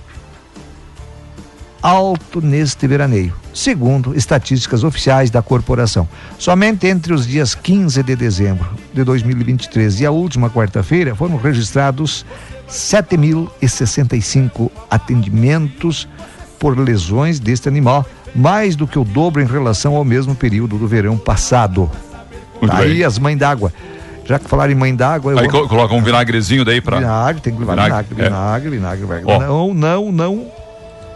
alto neste veraneio, segundo estatísticas oficiais da corporação. Somente entre os dias 15 de dezembro de 2023 e a última quarta-feira foram registrados 7.065 atendimentos por lesões deste animal, mais do que o dobro em relação ao mesmo período do verão passado. Muito Aí as mães d'água. Já que falaram em mãe d'água, Aí vou- co- coloca um vinagrezinho daí pra. Vinagre, tem que levar Vinagre, vinagre, é. vinagre, vinagre, vinagre. Ó. Não, não, não.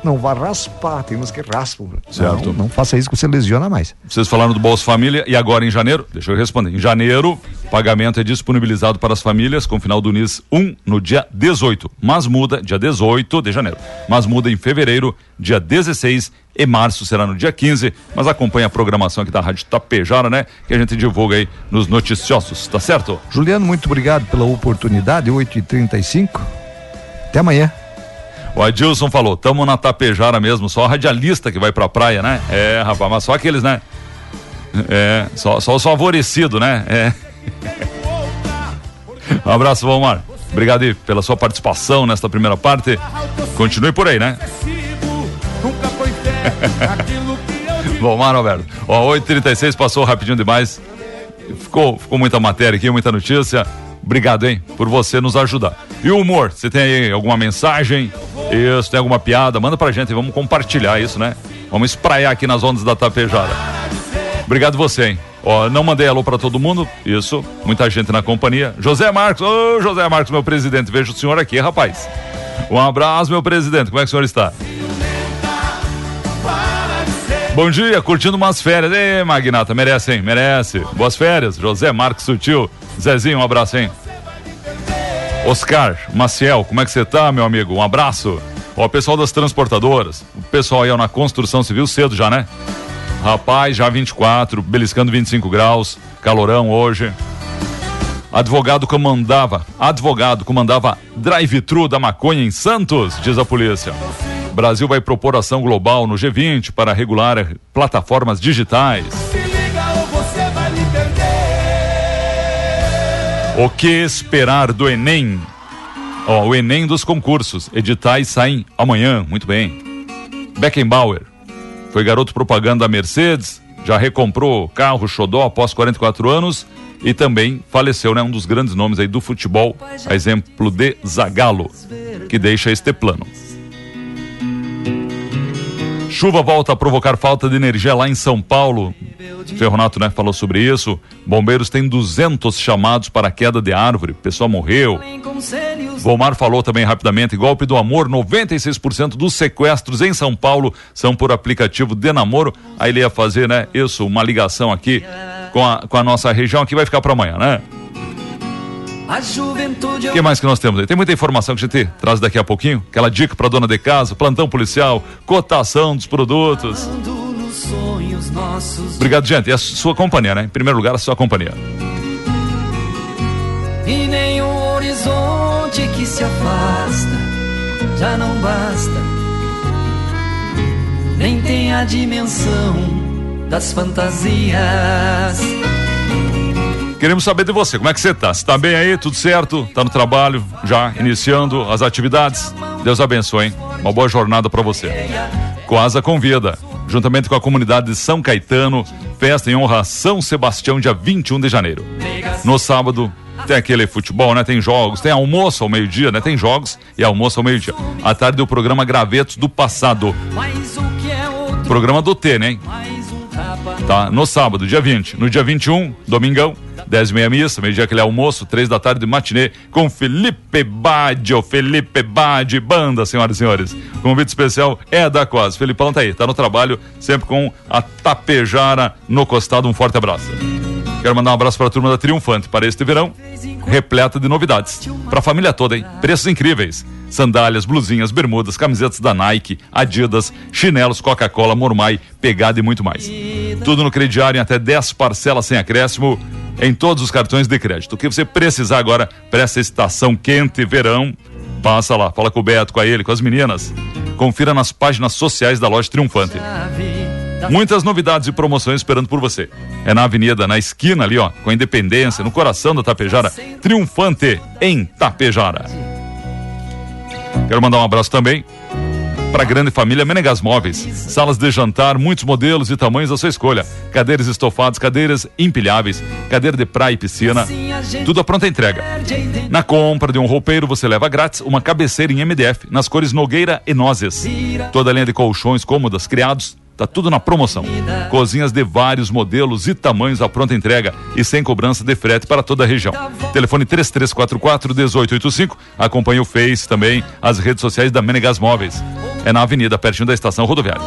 Não vá raspar, tem uns que raspam. Certo. Não, não faça isso que você lesiona mais. Vocês falaram do Bolsa Família e agora em janeiro, deixa eu responder. Em janeiro, pagamento é disponibilizado para as famílias com final do NIS 1 no dia 18, mas muda dia 18 de janeiro. Mas muda em fevereiro, dia 16 e março será no dia 15, mas acompanha a programação aqui da Rádio Tapejara, né? Que a gente divulga aí nos noticiosos, tá certo? Juliano, muito obrigado pela oportunidade, 8h35. Até amanhã. O Adilson falou, tamo na Tapejara mesmo, só radialista que vai pra praia, né? É, rapaz, mas só aqueles, né? É, só, só os favorecidos, né? É. Um abraço, Valmar. Obrigado aí pela sua participação nesta primeira parte. Continue por aí, né? <laughs> Valmar, Alberto. Ó, 8h36 passou rapidinho demais. Ficou, ficou muita matéria aqui, muita notícia. Obrigado, hein, por você nos ajudar. E o humor, você tem aí alguma mensagem? Isso, tem alguma piada? Manda pra gente, vamos compartilhar isso, né? Vamos espraiar aqui nas ondas da Tapejara. Obrigado você, hein? Ó, não mandei alô pra todo mundo, isso, muita gente na companhia. José Marcos, ô José Marcos, meu presidente, vejo o senhor aqui, rapaz. Um abraço, meu presidente, como é que o senhor está? Bom dia, curtindo umas férias. Ê, Magnata, merece, hein? Merece. Boas férias. José Marcos Sutil. Zezinho, um abraço, hein? Oscar Maciel, como é que você tá, meu amigo? Um abraço. Ó, o pessoal das transportadoras, o pessoal aí ó, na construção civil cedo já, né? Rapaz, já 24, beliscando 25 graus, calorão hoje. Advogado comandava, advogado comandava drive-thru da maconha em Santos, diz a polícia. Brasil vai propor ação global no G20 para regular plataformas digitais. O que esperar do Enem? Ó, o Enem dos concursos. Editais saem amanhã, muito bem. Beckenbauer foi garoto propaganda da Mercedes, já recomprou carro Xodó após 44 anos e também faleceu, né? Um dos grandes nomes aí do futebol, a exemplo de Zagallo, que deixa este plano. Chuva volta a provocar falta de energia lá em São Paulo. Ferronato, né, falou sobre isso. Bombeiros têm 200 chamados para queda de árvore. O pessoal morreu. Volmar falou também rapidamente, golpe do amor, 96% dos sequestros em São Paulo são por aplicativo de namoro. Aí ele ia fazer, né, isso, uma ligação aqui com a, com a nossa região, que vai ficar para amanhã, né? A juventude O que mais que nós temos aí? Tem muita informação que a gente traz daqui a pouquinho. Aquela dica para dona de casa, plantão policial, cotação dos produtos. Obrigado, gente. E a sua companhia, né? Em primeiro lugar, a sua companhia. e nenhum horizonte que se afasta já não basta nem tem a dimensão das fantasias Queremos saber de você, como é que você tá? Você tá bem aí? Tudo certo? Tá no trabalho? Já iniciando as atividades? Deus abençoe, hein? Uma boa jornada para você. Coasa convida, juntamente com a comunidade de São Caetano, festa em honra a São Sebastião, dia 21 de janeiro. No sábado, tem aquele futebol, né? Tem jogos, tem almoço ao meio-dia, né? Tem jogos e almoço ao meio-dia. À tarde, o programa Gravetos do Passado. é Programa do T, né? hein? Tá? No sábado, dia 20. No dia 21, domingão, 10 e meia missa, meio-dia aquele almoço, 3 da tarde de matinê, com Felipe Bade, o Felipe Bade, banda, senhoras e senhores. Convite especial é da Quase. Felipão tá aí, tá no trabalho, sempre com a Tapejara no costado. Um forte abraço. Quero mandar um abraço para a turma da Triunfante para este verão, repleta de novidades. Para a família toda, hein? Preços incríveis. Sandálias, blusinhas, bermudas, camisetas da Nike, Adidas, chinelos, Coca-Cola, Mormai, pegada e muito mais. Tudo no crediário em até 10 parcelas sem acréscimo em todos os cartões de crédito. O que você precisar agora para essa estação quente verão, passa lá, fala com o Beto, com a ele, com as meninas. Confira nas páginas sociais da loja Triunfante. Chave Muitas novidades e promoções esperando por você. É na avenida, na esquina ali, ó, com a Independência, no coração da Tapejara, triunfante em Tapejara. Quero mandar um abraço também para a grande família Menegas Móveis. Salas de jantar, muitos modelos e tamanhos à sua escolha. Cadeiras estofadas, cadeiras empilháveis, cadeira de praia e piscina. Tudo à pronta entrega. Na compra de um roupeiro, você leva grátis uma cabeceira em MDF, nas cores Nogueira e Nozes. Toda a linha de colchões, cômodas, criados, Tá tudo na promoção. Cozinhas de vários modelos e tamanhos à pronta entrega e sem cobrança de frete para toda a região. Telefone 3344 1885. Acompanhe o Face também, as redes sociais da Menegas Móveis. É na avenida, pertinho da estação rodoviária.